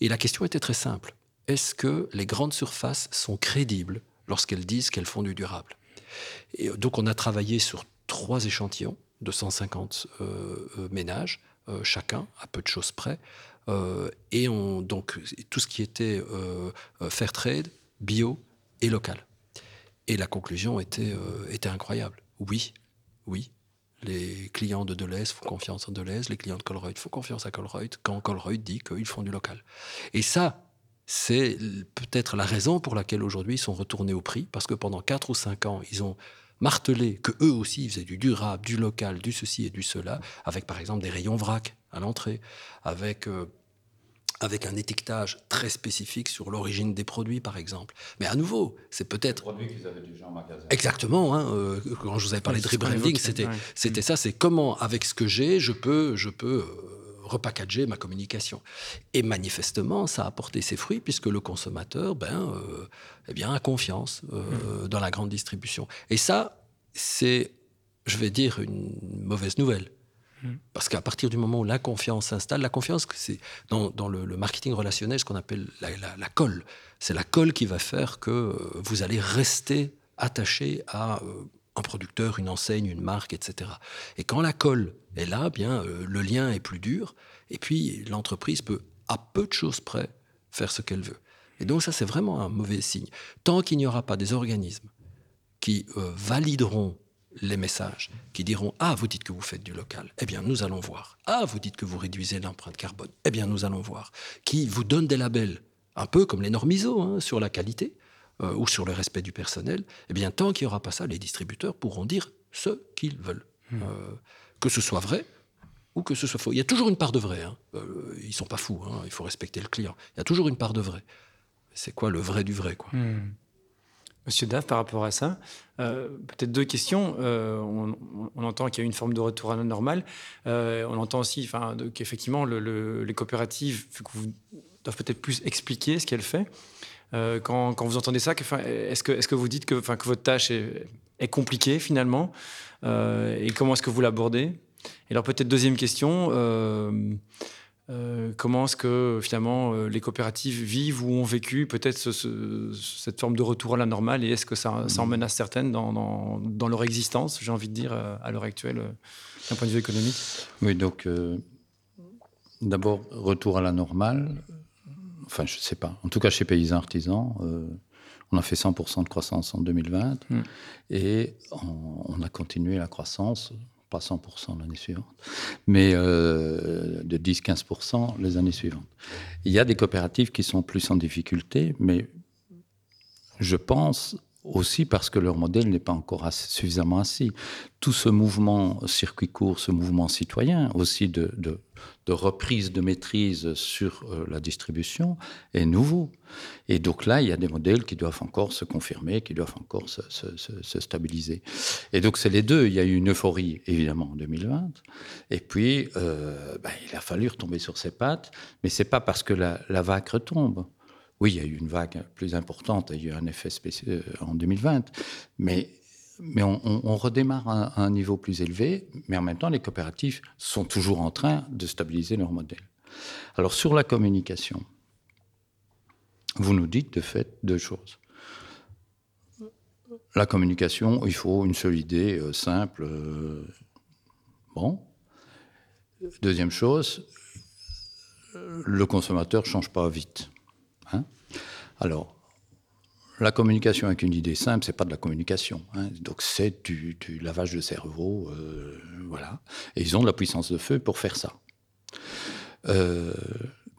et la question était très simple. Est-ce que les grandes surfaces sont crédibles lorsqu'elles disent qu'elles font du durable? Et donc on a travaillé sur trois échantillons de 150 euh, euh, ménages, euh, chacun, à peu de choses près. et on, donc tout ce qui était fair trade, bio et local. Et la conclusion était, incroyable. Oui, oui, les clients de Deleuze font confiance en Deleuze, les clients de Colruyt font confiance à Colruyt quand Colruyt dit qu'ils font du local. Et ça, c'est peut-être la raison pour laquelle aujourd'hui ils sont retournés au prix, parce que pendant 4 ou 5 ans, ils ont martelé que eux aussi ils faisaient du durable, du local, du ceci et du cela, avec par exemple des rayons vrac à l'entrée, avec euh, avec un étiquetage très spécifique sur l'origine des produits, par exemple. Mais à nouveau, c'est peut-être... Produits qu'ils avaient déjà en magasin. Exactement. Hein, euh, quand je vous avais parlé de rebranding, c'était c'était ça, c'est comment, avec ce que j'ai, je peux, je peux euh, repackager ma communication. Et manifestement, ça a porté ses fruits, puisque le consommateur ben, euh, eh bien, a confiance mmh. dans la grande distribution. Et ça, c'est, je vais dire, une mauvaise nouvelle. Mm. Parce qu'à partir du moment où la confiance s'installe, la confiance, c'est dans, le, marketing relationnel ce qu'on appelle la, colle. C'est la colle qui va faire que euh, vous allez rester attaché à euh, un producteur, une enseigne, une marque, etc. Et quand la colle est là, bien euh, le lien est plus dur. Et puis l'entreprise peut, à peu de choses près, faire ce qu'elle veut. Et donc ça, c'est vraiment un mauvais signe. Tant qu'il n'y aura pas des organismes qui valideront les messages qui diront Ah, vous dites que vous faites du local. Eh bien, nous allons voir. Ah, vous dites que vous réduisez l'empreinte carbone. Eh bien, nous allons voir. Qui vous donne des labels, un peu comme les normes ISO, hein, sur la qualité euh, ou sur le respect du personnel. Eh bien, tant qu'il n'y aura pas ça, les distributeurs pourront dire ce qu'ils veulent. Hmm. Euh, que ce soit vrai ou que ce soit faux. Il y a toujours une part de vrai. Hein. Euh, ils ne sont pas fous. Hein. Il faut respecter le client. Il y a toujours une part de vrai. C'est quoi le vrai du vrai quoi? Hmm. Monsieur Daff, par rapport à ça, euh, peut-être deux questions. Euh, on, entend qu'il y a une forme de retour à la normale. Euh, on entend aussi qu'effectivement, les coopératives doivent peut-être plus expliquer ce qu'elles font. Quand, vous entendez ça, est-ce que, vous dites que, votre tâche est, compliquée finalement Et comment est-ce que vous l'abordez? Et alors peut-être deuxième question. Euh, comment est-ce que finalement euh, les coopératives vivent ou ont vécu peut-être cette forme de retour à la normale et est-ce que ça, ça en menace certaines dans, leur existence, j'ai envie de dire, euh, à l'heure actuelle, d'un point de vue économique? Oui, donc d'abord, retour à la normale, enfin je ne sais pas, en tout cas chez Paysans Artisans, on a fait 100% de croissance en 2020 mm. et on a continué la croissance pas 100% l'année suivante, mais euh, de 10-15% les années suivantes. Il y a des coopératives qui sont plus en difficulté, mais je pense aussi parce que leur modèle n'est pas encore suffisamment assis. Tout ce mouvement circuit court, ce mouvement citoyen aussi de, reprise de maîtrise sur euh, la distribution est nouveau. Et donc là, il y a des modèles qui doivent encore se confirmer, qui doivent encore se, stabiliser. Et donc c'est les deux. Il y a eu une euphorie, évidemment, en 2020. Et puis, euh, ben, il a fallu retomber sur ses pattes. Mais c'est pas parce que la, la vague retombe. Oui, il y a eu une vague plus importante, il y a eu un effet spécial euh, en 2020, mais, mais on, redémarre à, un niveau plus élevé, mais en même temps, les coopératives sont toujours en train de stabiliser leur modèle. Alors, sur la communication, vous nous dites de fait deux choses. La communication, il faut une seule idée euh, simple. Euh, bon. Deuxième chose, le consommateur ne change pas vite. Hein. Alors, la communication avec une idée simple, c'est pas de la communication. Hein. Donc c'est du, lavage de cerveau, euh, voilà. Et ils ont de la puissance de feu pour faire ça. Euh,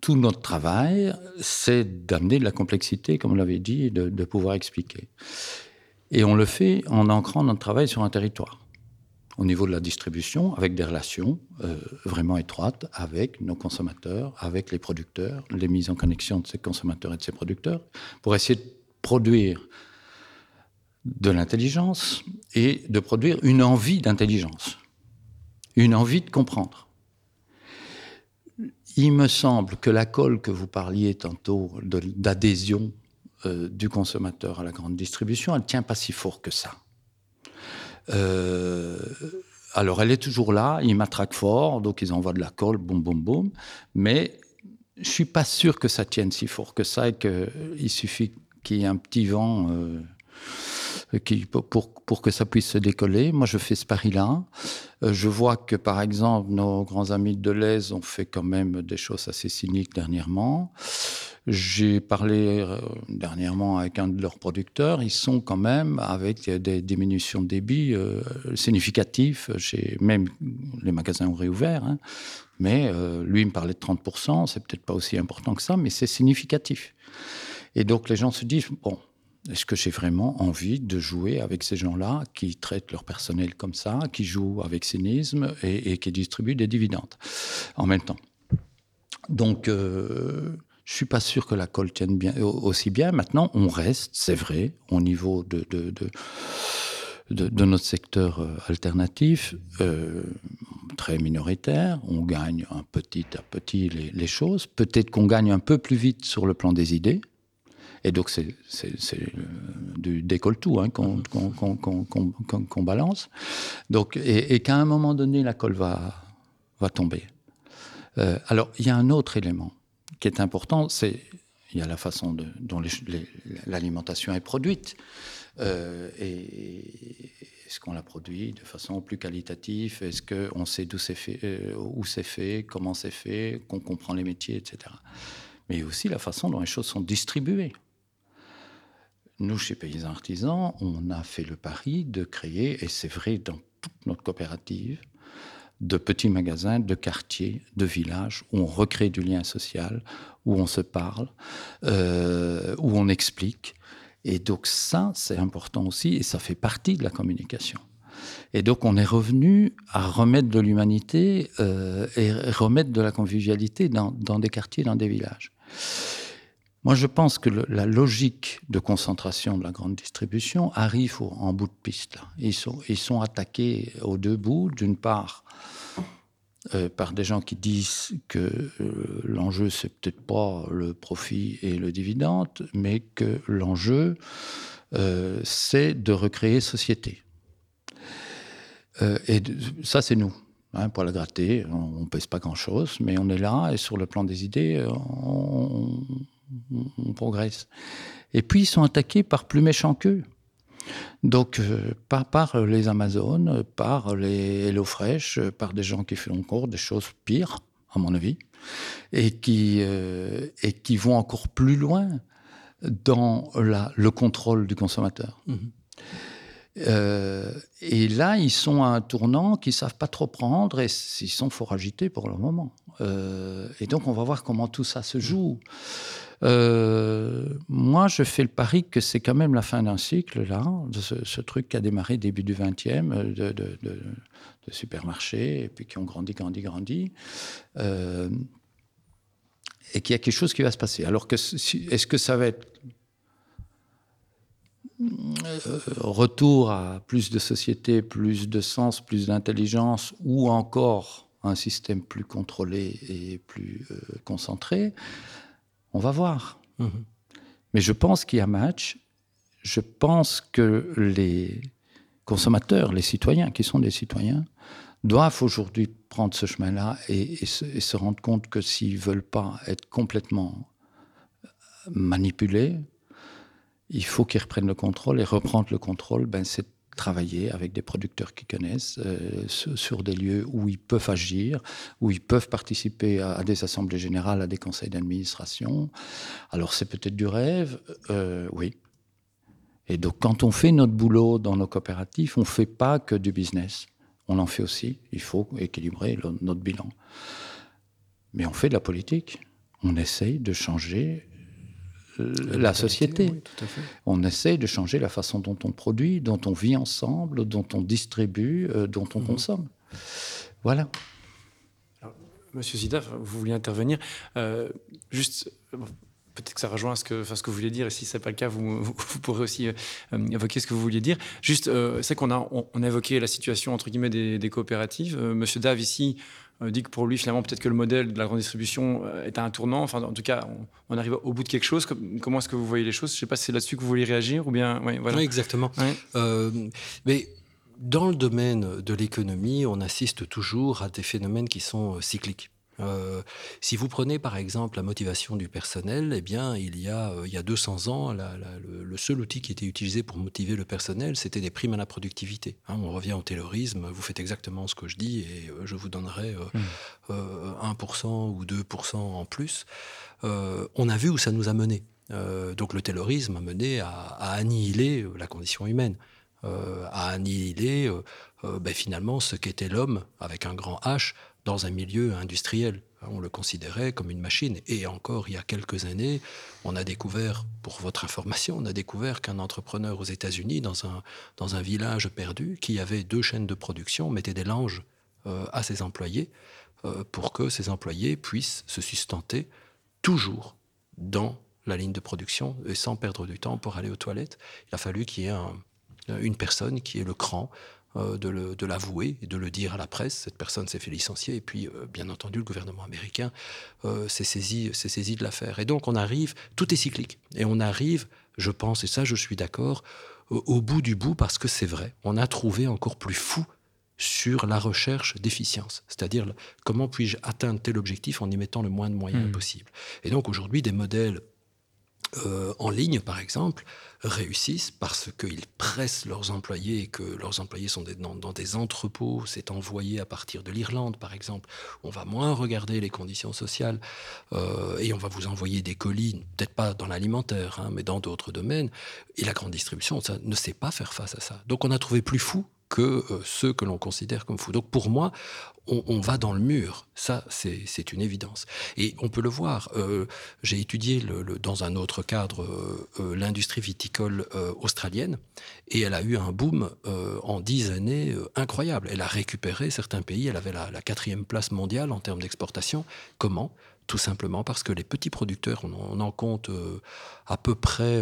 tout notre travail, c'est d'amener de la complexité, comme on l'avait dit, de, de pouvoir expliquer. Et on le fait en ancrant notre travail sur un territoire au niveau de la distribution, avec des relations euh, vraiment étroites avec nos consommateurs, avec les producteurs, les mises en connexion de ces consommateurs et de ces producteurs, pour essayer de produire de l'intelligence et de produire une envie d'intelligence, une envie de comprendre. Il me semble que la colle que vous parliez tantôt d'adhésion euh, du consommateur à la grande distribution, elle ne tient pas si fort que ça. Euh, alors, elle est toujours là, ils m'attraquent fort, donc ils envoient de la colle, boum, boum, boum. Mais je suis pas sûr que ça tienne si fort que ça et qu'il suffit qu'il y ait un petit vent euh, qui, pour, que ça puisse se décoller. Moi, je fais ce pari-là. je vois que, par exemple, nos grands amis de Deleuze ont fait quand même des choses assez cyniques dernièrement. J'ai parlé dernièrement avec un de leurs producteurs. Ils sont quand même avec des diminutions de débit significatives. Chez, même les magasins ont réouvert. Hein. Mais lui, il me parlait de 30%. C'est peut-être pas aussi important que ça, mais c'est significatif. Et donc les gens se disent, bon, est-ce que j'ai vraiment envie de jouer avec ces gens-là qui traitent leur personnel comme ça, qui jouent avec cynisme et, qui distribuent des dividendes en même temps? Donc, euh, je suis pas sûr que la colle tienne aussi bien. Maintenant, on reste, c'est vrai, au niveau de, de, de, notre secteur euh, alternatif, euh, très minoritaire. On gagne petit à petit les choses. Peut-être qu'on gagne un peu plus vite sur le plan des idées. Et donc, c'est du décolle tout hein, qu'on balance. Donc, et, qu'à un moment donné, la colle va, tomber. Euh, alors, il y a un autre élément qui est important, c'est il y a la façon dont l'alimentation est produite. Euh, est-ce qu'on la produit de façon plus qualitative? Est-ce qu'on sait d'où c'est fait, euh, où c'est fait, comment c'est fait, qu'on comprend les métiers, etc. Mais aussi la façon dont les choses sont distribuées. Nous, chez Paysans Artisans, on a fait le pari de créer, et c'est vrai dans toute notre coopérative, de petits magasins, de quartiers, de villages, où on recrée du lien social, où on se parle, euh, où on explique. Et donc ça, c'est important aussi, et ça fait partie de la communication. Et donc on est revenu à remettre de l'humanité euh, et remettre de la convivialité dans, dans, des quartiers, dans des villages. Moi, je pense que la logique de concentration de la grande distribution arrive en bout de piste. Ils, sont, ils sont attaqués aux deux bouts, d'une part euh, par des gens qui disent que euh, l'enjeu, c'est peut-être pas le profit et le dividende, mais que l'enjeu, euh, c'est de recréer société. et ça, c'est nous. Hein, pour la gratter, on ne pèse pas grand-chose, mais on est là et sur le plan des idées, on, on progresse. Et puis ils sont attaqués par plus méchants qu'eux. Donc, euh, par les Amazones, par les HelloFresh, par des gens qui font encore des choses pires, à mon avis, et qui, euh, et qui vont encore plus loin dans la, le contrôle du consommateur. Mmh. Euh, et là, ils sont à un tournant qu'ils savent pas trop prendre et ils sont fort agités pour le moment. et donc, on va voir comment tout ça se joue. Euh, moi, je fais le pari que c'est quand même la fin d'un cycle, là, ce, truc qui a démarré début du 20e, euh, de, de, supermarchés, et puis qui ont grandi, grandi, grandi. Euh, et qu'il y a quelque chose qui va se passer. Alors, est-ce que ça va être retour à plus de société, plus de sens, plus d'intelligence, ou encore un système plus contrôlé et plus concentré on va voir. Mhm. Mais je pense qu'il y a match. Je pense que les consommateurs, les citoyens, qui sont des citoyens, doivent aujourd'hui prendre ce chemin-là et, se, rendre compte que s'ils ne veulent pas être complètement manipulés, il faut qu'ils reprennent le contrôle. Et reprendre le contrôle, ben, c'est travailler avec des producteurs qui connaissent euh, sur des lieux où ils peuvent agir, où ils peuvent participer à, des assemblées générales, à des conseils d'administration. Alors c'est peut-être du rêve, euh, oui. Et donc quand on fait notre boulot dans nos coopératives, on ne fait pas que du business. On en fait aussi. Il faut équilibrer notre bilan. Mais on fait de la politique. On essaye de changer la société. On essaye de changer la façon dont on produit, dont on vit ensemble, dont on distribue, euh, dont on mhm. consomme. Voilà. Monsieur Zida, vous vouliez intervenir. Euh, juste, peut-être que ça rejoint ce que, ce que vous vouliez dire, et si ce n'est pas le cas, vous, vous, pourrez aussi euh, évoquer ce que vous vouliez dire. Juste, c'est qu'on a, on, a évoqué la situation, entre guillemets, des, des coopératives. Monsieur Dave, ici, dit que pour lui, finalement, peut-être que le modèle de la grande distribution euh, est à un tournant. Enfin, en tout cas, on, arrive au bout de quelque chose. Comment est-ce que vous voyez les choses? Je ne sais pas si c'est là-dessus que vous voulez réagir ou bien. Oui, voilà. exactement. Euh, mais dans le domaine de l'économie, on assiste toujours à des phénomènes qui sont cycliques. Euh, si vous prenez par exemple la motivation du personnel, eh bien, il y a, euh, il y a 200 ans, le, seul outil qui était utilisé pour motiver le personnel, c'était des primes à la productivité. Hein. on revient au taylorisme, vous faites exactement ce que je dis et euh, je vous donnerai 1% mmh. ou 2% en plus. on a vu où ça nous a mené. donc le taylorisme a mené à, annihiler la condition humaine. à annihiler ben, finalement ce qu'était l'homme avec un grand H dans un milieu industriel. On le considérait comme une machine. Et encore, il y a quelques années, on a découvert, pour votre information, on a découvert qu'un entrepreneur aux États-Unis, dans un, dans un village perdu, qui avait deux chaînes de production, mettait des langes euh, à ses employés euh, pour que ces employés puissent se sustenter toujours dans la ligne de production et sans perdre du temps pour aller aux toilettes. Il a fallu qu'il y ait une personne qui ait le cran euh, de l'avouer et de le dire à la presse. Cette personne s'est fait licencier et puis, euh, bien entendu, le gouvernement américain euh, s'est saisi, saisi de l'affaire. Et donc, on arrive, tout est cyclique. Et on arrive, je pense, et ça, je suis d'accord, au bout du bout parce que c'est vrai. On a trouvé encore plus fou sur la recherche d'efficience, c'est-à-dire comment puis-je atteindre tel objectif en y mettant le moins de moyens mmh. possible? Et donc aujourd'hui, des modèles euh, en ligne, par exemple, réussissent parce qu'ils pressent leurs employés et que leurs employés sont dans, des entrepôts, c'est envoyé à partir de l'Irlande, par exemple. On va moins regarder les conditions sociales euh, et on va vous envoyer des colis, peut-être pas dans l'alimentaire, hein, mais dans d'autres domaines. Et la grande distribution ça, ne sait pas faire face à ça. Donc on a trouvé plus fou que euh, ceux que l'on considère comme fous. Donc pour moi, on, va dans le mur. Ça, c'est une évidence. Et on peut le voir. Euh, j'ai étudié dans un autre cadre euh, l'industrie viticole australienne et elle a eu un boom en dix années incroyable. Elle a récupéré certains pays. Elle avait la quatrième place mondiale en termes d'exportation. Comment? Tout simplement parce que les petits producteurs, on, en compte euh, à peu près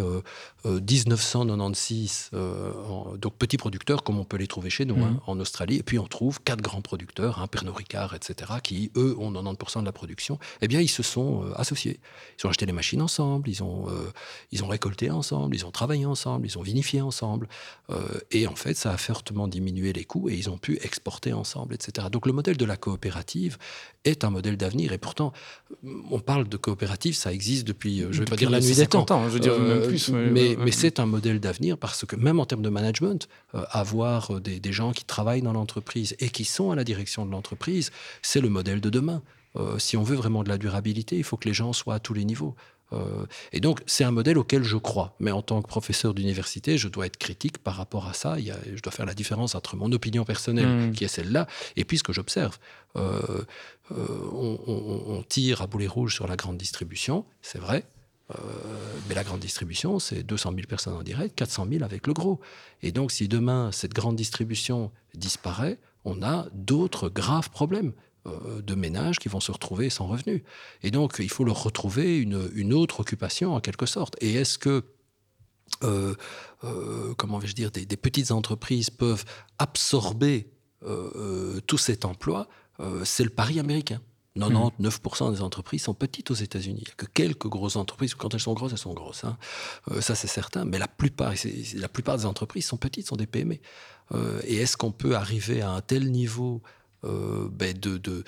1996, euh, euh, donc petits producteurs comme on peut les trouver chez nous hein, mmh. en Australie, et puis on trouve quatre grands producteurs, hein, Pernod Ricard, etc., qui eux ont 90% de la production, eh bien ils se sont associés. Ils ont acheté les machines ensemble, ils ont, ils ont récolté ensemble, ils ont travaillé ensemble, ils ont vinifié ensemble, et en fait ça a fortement diminué les coûts et ils ont pu exporter ensemble, etc. Donc le modèle de la coopérative est un modèle d'avenir, et pourtant on parle de coopérative, ça existe depuis, euh, je vais pas dire la nuit des temps, je veux dire même euh, plus. Mais, c'est un modèle d'avenir parce que même en termes de management, euh, avoir des, gens qui travaillent dans l'entreprise et qui sont à la direction de l'entreprise, c'est le modèle de demain. si on veut vraiment de la durabilité, il faut que les gens soient à tous les niveaux. Euh, et donc, c'est un modèle auquel je crois. Mais en tant que professeur d'université, je dois être critique par rapport à ça. je dois faire la différence entre mon opinion personnelle, mmh. qui est celle-là, et puis ce que j'observe. Euh, euh, on, tire à boulet rouge sur la grande distribution, c'est vrai. mais la grande distribution, c'est 200 000 personnes en direct, 400 000 avec le gros. Et donc, si demain, cette grande distribution disparaît, on a d'autres graves problèmes. Euh, de ménages qui vont se retrouver sans revenus. Et donc, il faut leur retrouver une, autre occupation en quelque sorte. Et est-ce que euh, euh, comment vais-je dire, des, petites entreprises peuvent absorber tout cet emploi, c'est le pari américain. 99% des entreprises sont petites aux États-Unis. Il a que quelques grosses entreprises. Quand elles sont grosses, elles sont grosses. Hein. ça, c'est certain. Mais la plupart, la plupart des entreprises sont petites, sont des PME. et est-ce qu'on peut arriver à un tel niveau ben de, de,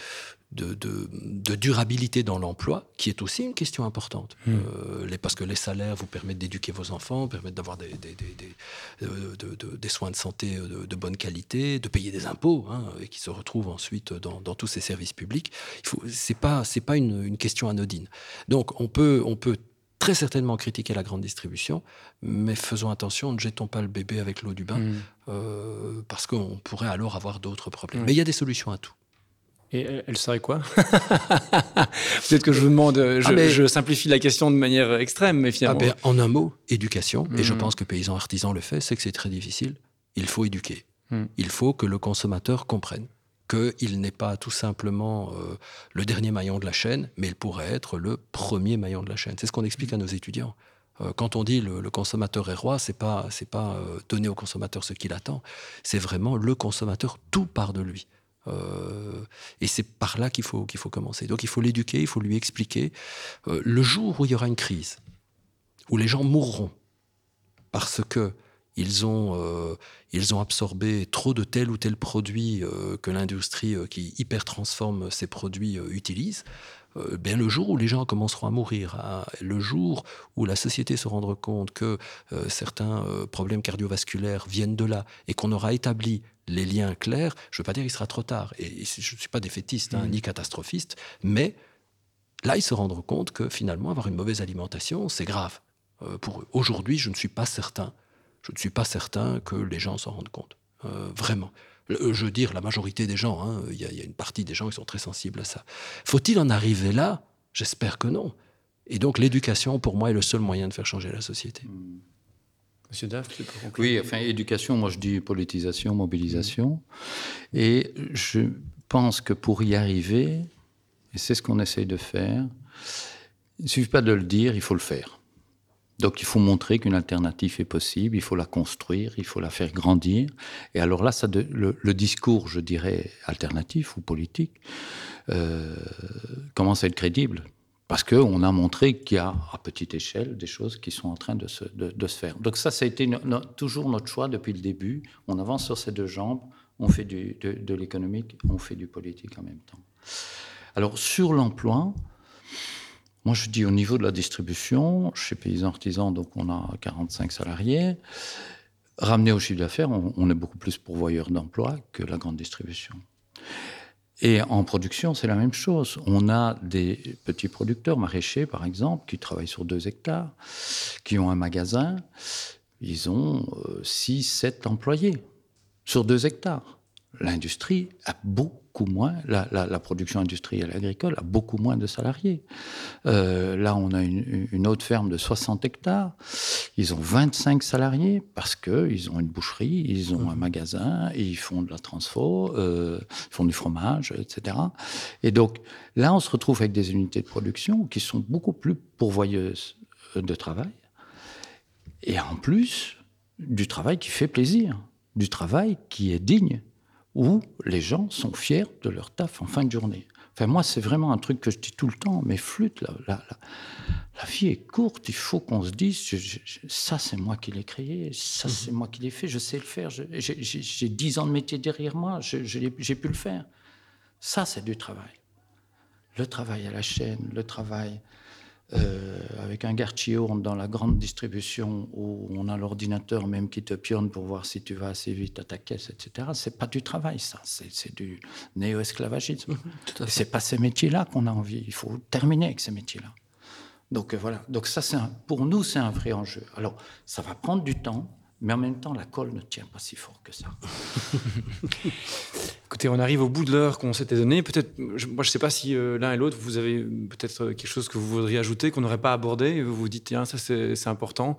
de, durabilité dans l'emploi, qui est aussi une question importante. Hmm. Euh, les, parce que les salaires vous permettent d'éduquer vos enfants, permettent d'avoir des, des, des, euh, des, soins de santé de, bonne qualité, de payer des impôts, hein, et qui se retrouvent ensuite dans, dans, tous ces services publics. Ce n'est pas, pas une, une, question anodine. Donc on peut, on peut très certainement critiquer la grande distribution, mais faisons attention, ne jetons pas le bébé avec l'eau du bain, mm. euh, parce qu'on pourrait alors avoir d'autres problèmes. Mais il y a des solutions à tout. Et elle serait quoi? Peut-être que je vous demande, je, ah, je, simplifie la question de manière extrême, mais finalement. Ah, ben, en un mot, éducation. Et je mm. pense que Paysans Artisans le fait, c'est que c'est très difficile. Il faut éduquer. Mm. Il faut que le consommateur comprenne qu'il n'est pas tout simplement euh, le dernier maillon de la chaîne, mais il pourrait être le premier maillon de la chaîne. C'est ce qu'on explique à nos étudiants. Euh, quand on dit le, consommateur est roi, c'est pas c'est pas euh, donner au consommateur ce qu'il attend, c'est vraiment le consommateur tout part de lui. et c'est par là qu'il faut qu'il faut commencer. Donc il faut l'éduquer, il faut lui expliquer. le jour où il y aura une crise, où les gens mourront parce que ils ont, euh, ils ont absorbé trop de tel ou tel produit euh, que l'industrie euh, qui hyper transforme ces produits utilise. bien le jour où les gens commenceront à mourir, hein, le jour où la société se rendra compte que certains problèmes cardiovasculaires viennent de là et qu'on aura établi les liens clairs, je ne veux pas dire qu'il sera trop tard. Et, je ne suis pas défaitiste hein, mmh. ni catastrophiste, mais là, ils se rendront compte que finalement, avoir une mauvaise alimentation, c'est grave pour eux. Aujourd'hui, je ne suis pas certain je ne suis pas certain que les gens s'en rendent compte. Euh, vraiment. Euh, je veux dire, la majorité des gens, hein, il y, a une partie des gens qui sont très sensibles à ça. Faut-il en arriver là? J'espère que non. Et donc l'éducation, pour moi, est le seul moyen de faire changer la société. Hmm. Monsieur Daff, Oui, enfin, éducation, moi je dis politisation, mobilisation. Et je pense que pour y arriver, et c'est ce qu'on essaye de faire, il ne suffit pas de le dire, il faut le faire. Donc il faut montrer qu'une alternative est possible, il faut la construire, il faut la faire grandir. Et alors là, le, discours, je dirais, alternatif ou politique, euh, commence à être crédible. Parce qu'on a montré qu'il y a, à petite échelle, des choses qui sont en train de se, faire. Donc ça, ça a été toujours notre choix depuis le début. On avance sur ces deux jambes, on fait de l'économique, on fait du politique en même temps. Alors sur l'emploi, moi, je dis au niveau de la distribution, chez Paysans Artisans, donc on a 45 salariés. Ramené au chiffre d'affaires, on, est beaucoup plus pourvoyeur d'emplois que la grande distribution. Et en production, c'est la même chose. On a des petits producteurs maraîchers, par exemple, qui travaillent sur deux hectares, qui ont un magasin. Ils ont 6, euh, 7 employés sur deux hectares. L'industrie a beaucoup moins, la, production industrielle agricole a beaucoup moins de salariés. Euh, là, on a une, autre ferme de 60 hectares. Ils ont 25 salariés parce qu'ils ont une boucherie, ils ont un mmh. magasin, ils font de la transfo, euh, ils font du fromage, etc. Et donc, là, on se retrouve avec des unités de production qui sont beaucoup plus pourvoyeuses de travail. Et en plus, du travail qui fait plaisir, du travail qui est digne où les gens sont fiers de leur taf en fin de journée. Enfin, moi, c'est vraiment un truc que je dis tout le temps, mais flûte, la, la, la, vie est courte, il faut qu'on se dise, ça c'est moi qui l'ai créé, ça mhm. c'est moi qui l'ai fait, je sais le faire, j'ai dix ans de métier derrière moi, j'ai pu le faire. Ça, c'est du travail. Le travail à la chaîne, le travail euh, avec un Garchio dans la grande distribution où on a l'ordinateur même qui te pionne pour voir si tu vas assez vite à ta caisse, etc. C'est pas du travail, ça. C'est du néo-esclavagisme. C'est pas ces métiers-là qu'on a envie. Il faut terminer avec ces métiers-là. Donc euh, voilà. Donc ça, c'est pour nous, c'est un vrai enjeu. Alors, ça va prendre du temps. Mais en même temps, la colle ne tient pas si fort que ça. Écoutez, on arrive au bout de l'heure qu'on s'était donné. Peut-être, moi, je ne sais pas si euh, l'un et l'autre, vous avez peut-être quelque chose que vous voudriez ajouter, qu'on n'aurait pas abordé. Vous vous dites, tiens, ça c'est important.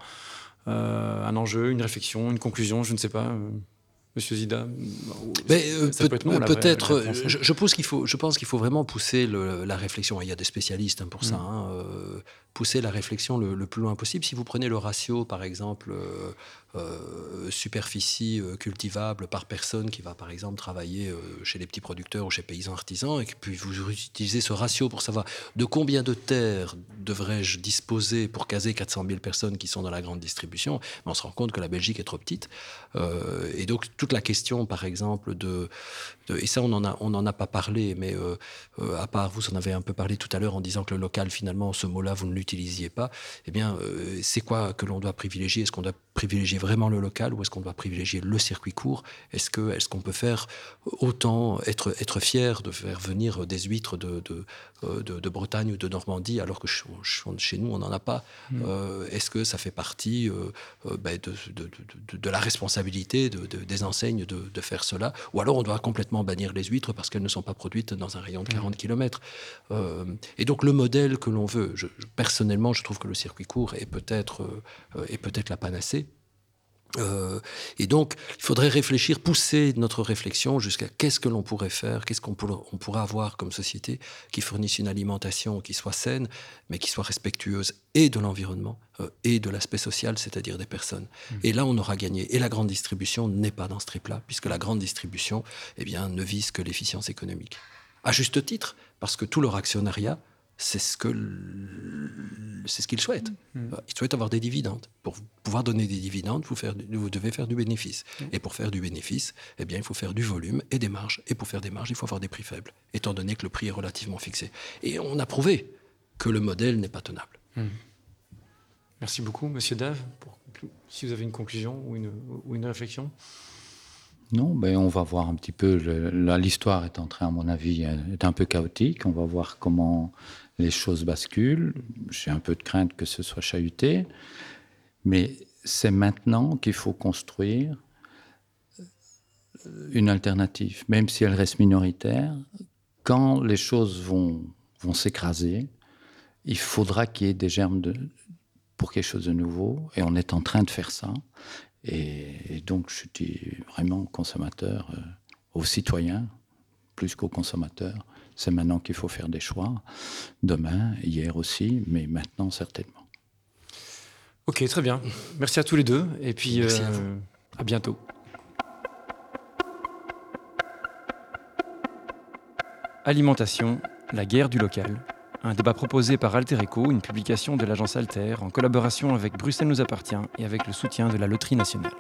Euh, un enjeu, une réflexion, une conclusion, je ne sais pas. Euh, Monsieur Zida Peut-être, je, pense qu'il faut, je pense qu'il faut vraiment pousser la réflexion. Il y a des spécialistes hein, pour ça. Mm. Hein, pousser la réflexion le, le, plus loin possible. Si vous prenez le ratio, par exemple, euh, superficie euh, cultivable par personne qui va par exemple travailler euh, chez les petits producteurs ou chez paysans artisans et puis vous utilisez ce ratio pour savoir de combien de terres devrais-je disposer pour caser 400 000 personnes qui sont dans la grande distribution, on se rend compte que la Belgique est trop petite. et donc toute la question par exemple de, et ça on n'en a, on en a pas parlé, mais à part vous en avez un peu parlé tout à l'heure en disant que le local finalement ce mot-là vous ne l'utilisiez pas, eh bien c'est quoi que l'on doit privilégier? Est-ce qu'on doit privilégier vraiment le local ou est-ce qu'on doit privilégier le circuit court? Est-ce qu'on est qu'on peut faire autant, être, être fier de faire venir des huîtres de, de, euh, de, Bretagne ou de Normandie alors que chez nous on n'en a pas? Mm. euh, Est-ce que ça fait partie euh, ben, de, de, la responsabilité des enseignes de, faire cela? Ou alors on doit complètement bannir les huîtres parce qu'elles ne sont pas produites dans un rayon de 40 mm. km Et donc le modèle que l'on veut, personnellement je trouve que le circuit court est peut-être est peut-être la panacée euh, et donc, il faudrait réfléchir, pousser notre réflexion jusqu'à qu'est-ce que l'on pourrait faire, qu'est-ce qu'on pourrait, avoir comme société qui fournisse une alimentation qui soit saine, mais qui soit respectueuse et de l'environnement euh, et de l'aspect social, c'est-à-dire des personnes. Mmh. Et là, on aura gagné. Et la grande distribution n'est pas dans ce trip-là, puisque la grande distribution, eh bien, ne vise que l'efficience économique. À juste titre, parce que tout leur actionnariat c'est ce que c'est ce qu'ils souhaitent. Mm. Ils souhaitent avoir des dividendes. Pour pouvoir donner des dividendes, vous, faire, vous devez faire du bénéfice. Mm. Et pour faire du bénéfice, eh bien, il faut faire du volume et des marges. Et pour faire des marges, il faut avoir des prix faibles, étant donné que le prix est relativement fixé. Et on a prouvé que le modèle n'est pas tenable. Mm. Merci beaucoup, Monsieur Dave. si vous avez une conclusion ou une, ou une réflexion. Non, ben on va voir un petit peu. l'histoire est en train, à mon avis, est un peu chaotique. On va voir comment les choses basculent. J'ai un peu de crainte que ce soit chahuté. Mais c'est maintenant qu'il faut construire une alternative, même si elle reste minoritaire. Quand les choses vont, vont s'écraser, il faudra qu'il y ait des germes pour quelque chose de nouveau. Et on est en train de faire ça. Et, donc, je dis vraiment consommateur, euh, aux citoyens, plus qu'aux consommateurs. C'est maintenant qu'il faut faire des choix. Demain, hier aussi, mais maintenant certainement. Ok, très bien. Merci à tous les deux. Et puis, à, euh, à bientôt. Alimentation, la guerre du local. Un débat proposé par Alter Eco, une publication de l'agence Alter, en collaboration avec Bruxelles nous appartient et avec le soutien de la Loterie nationale.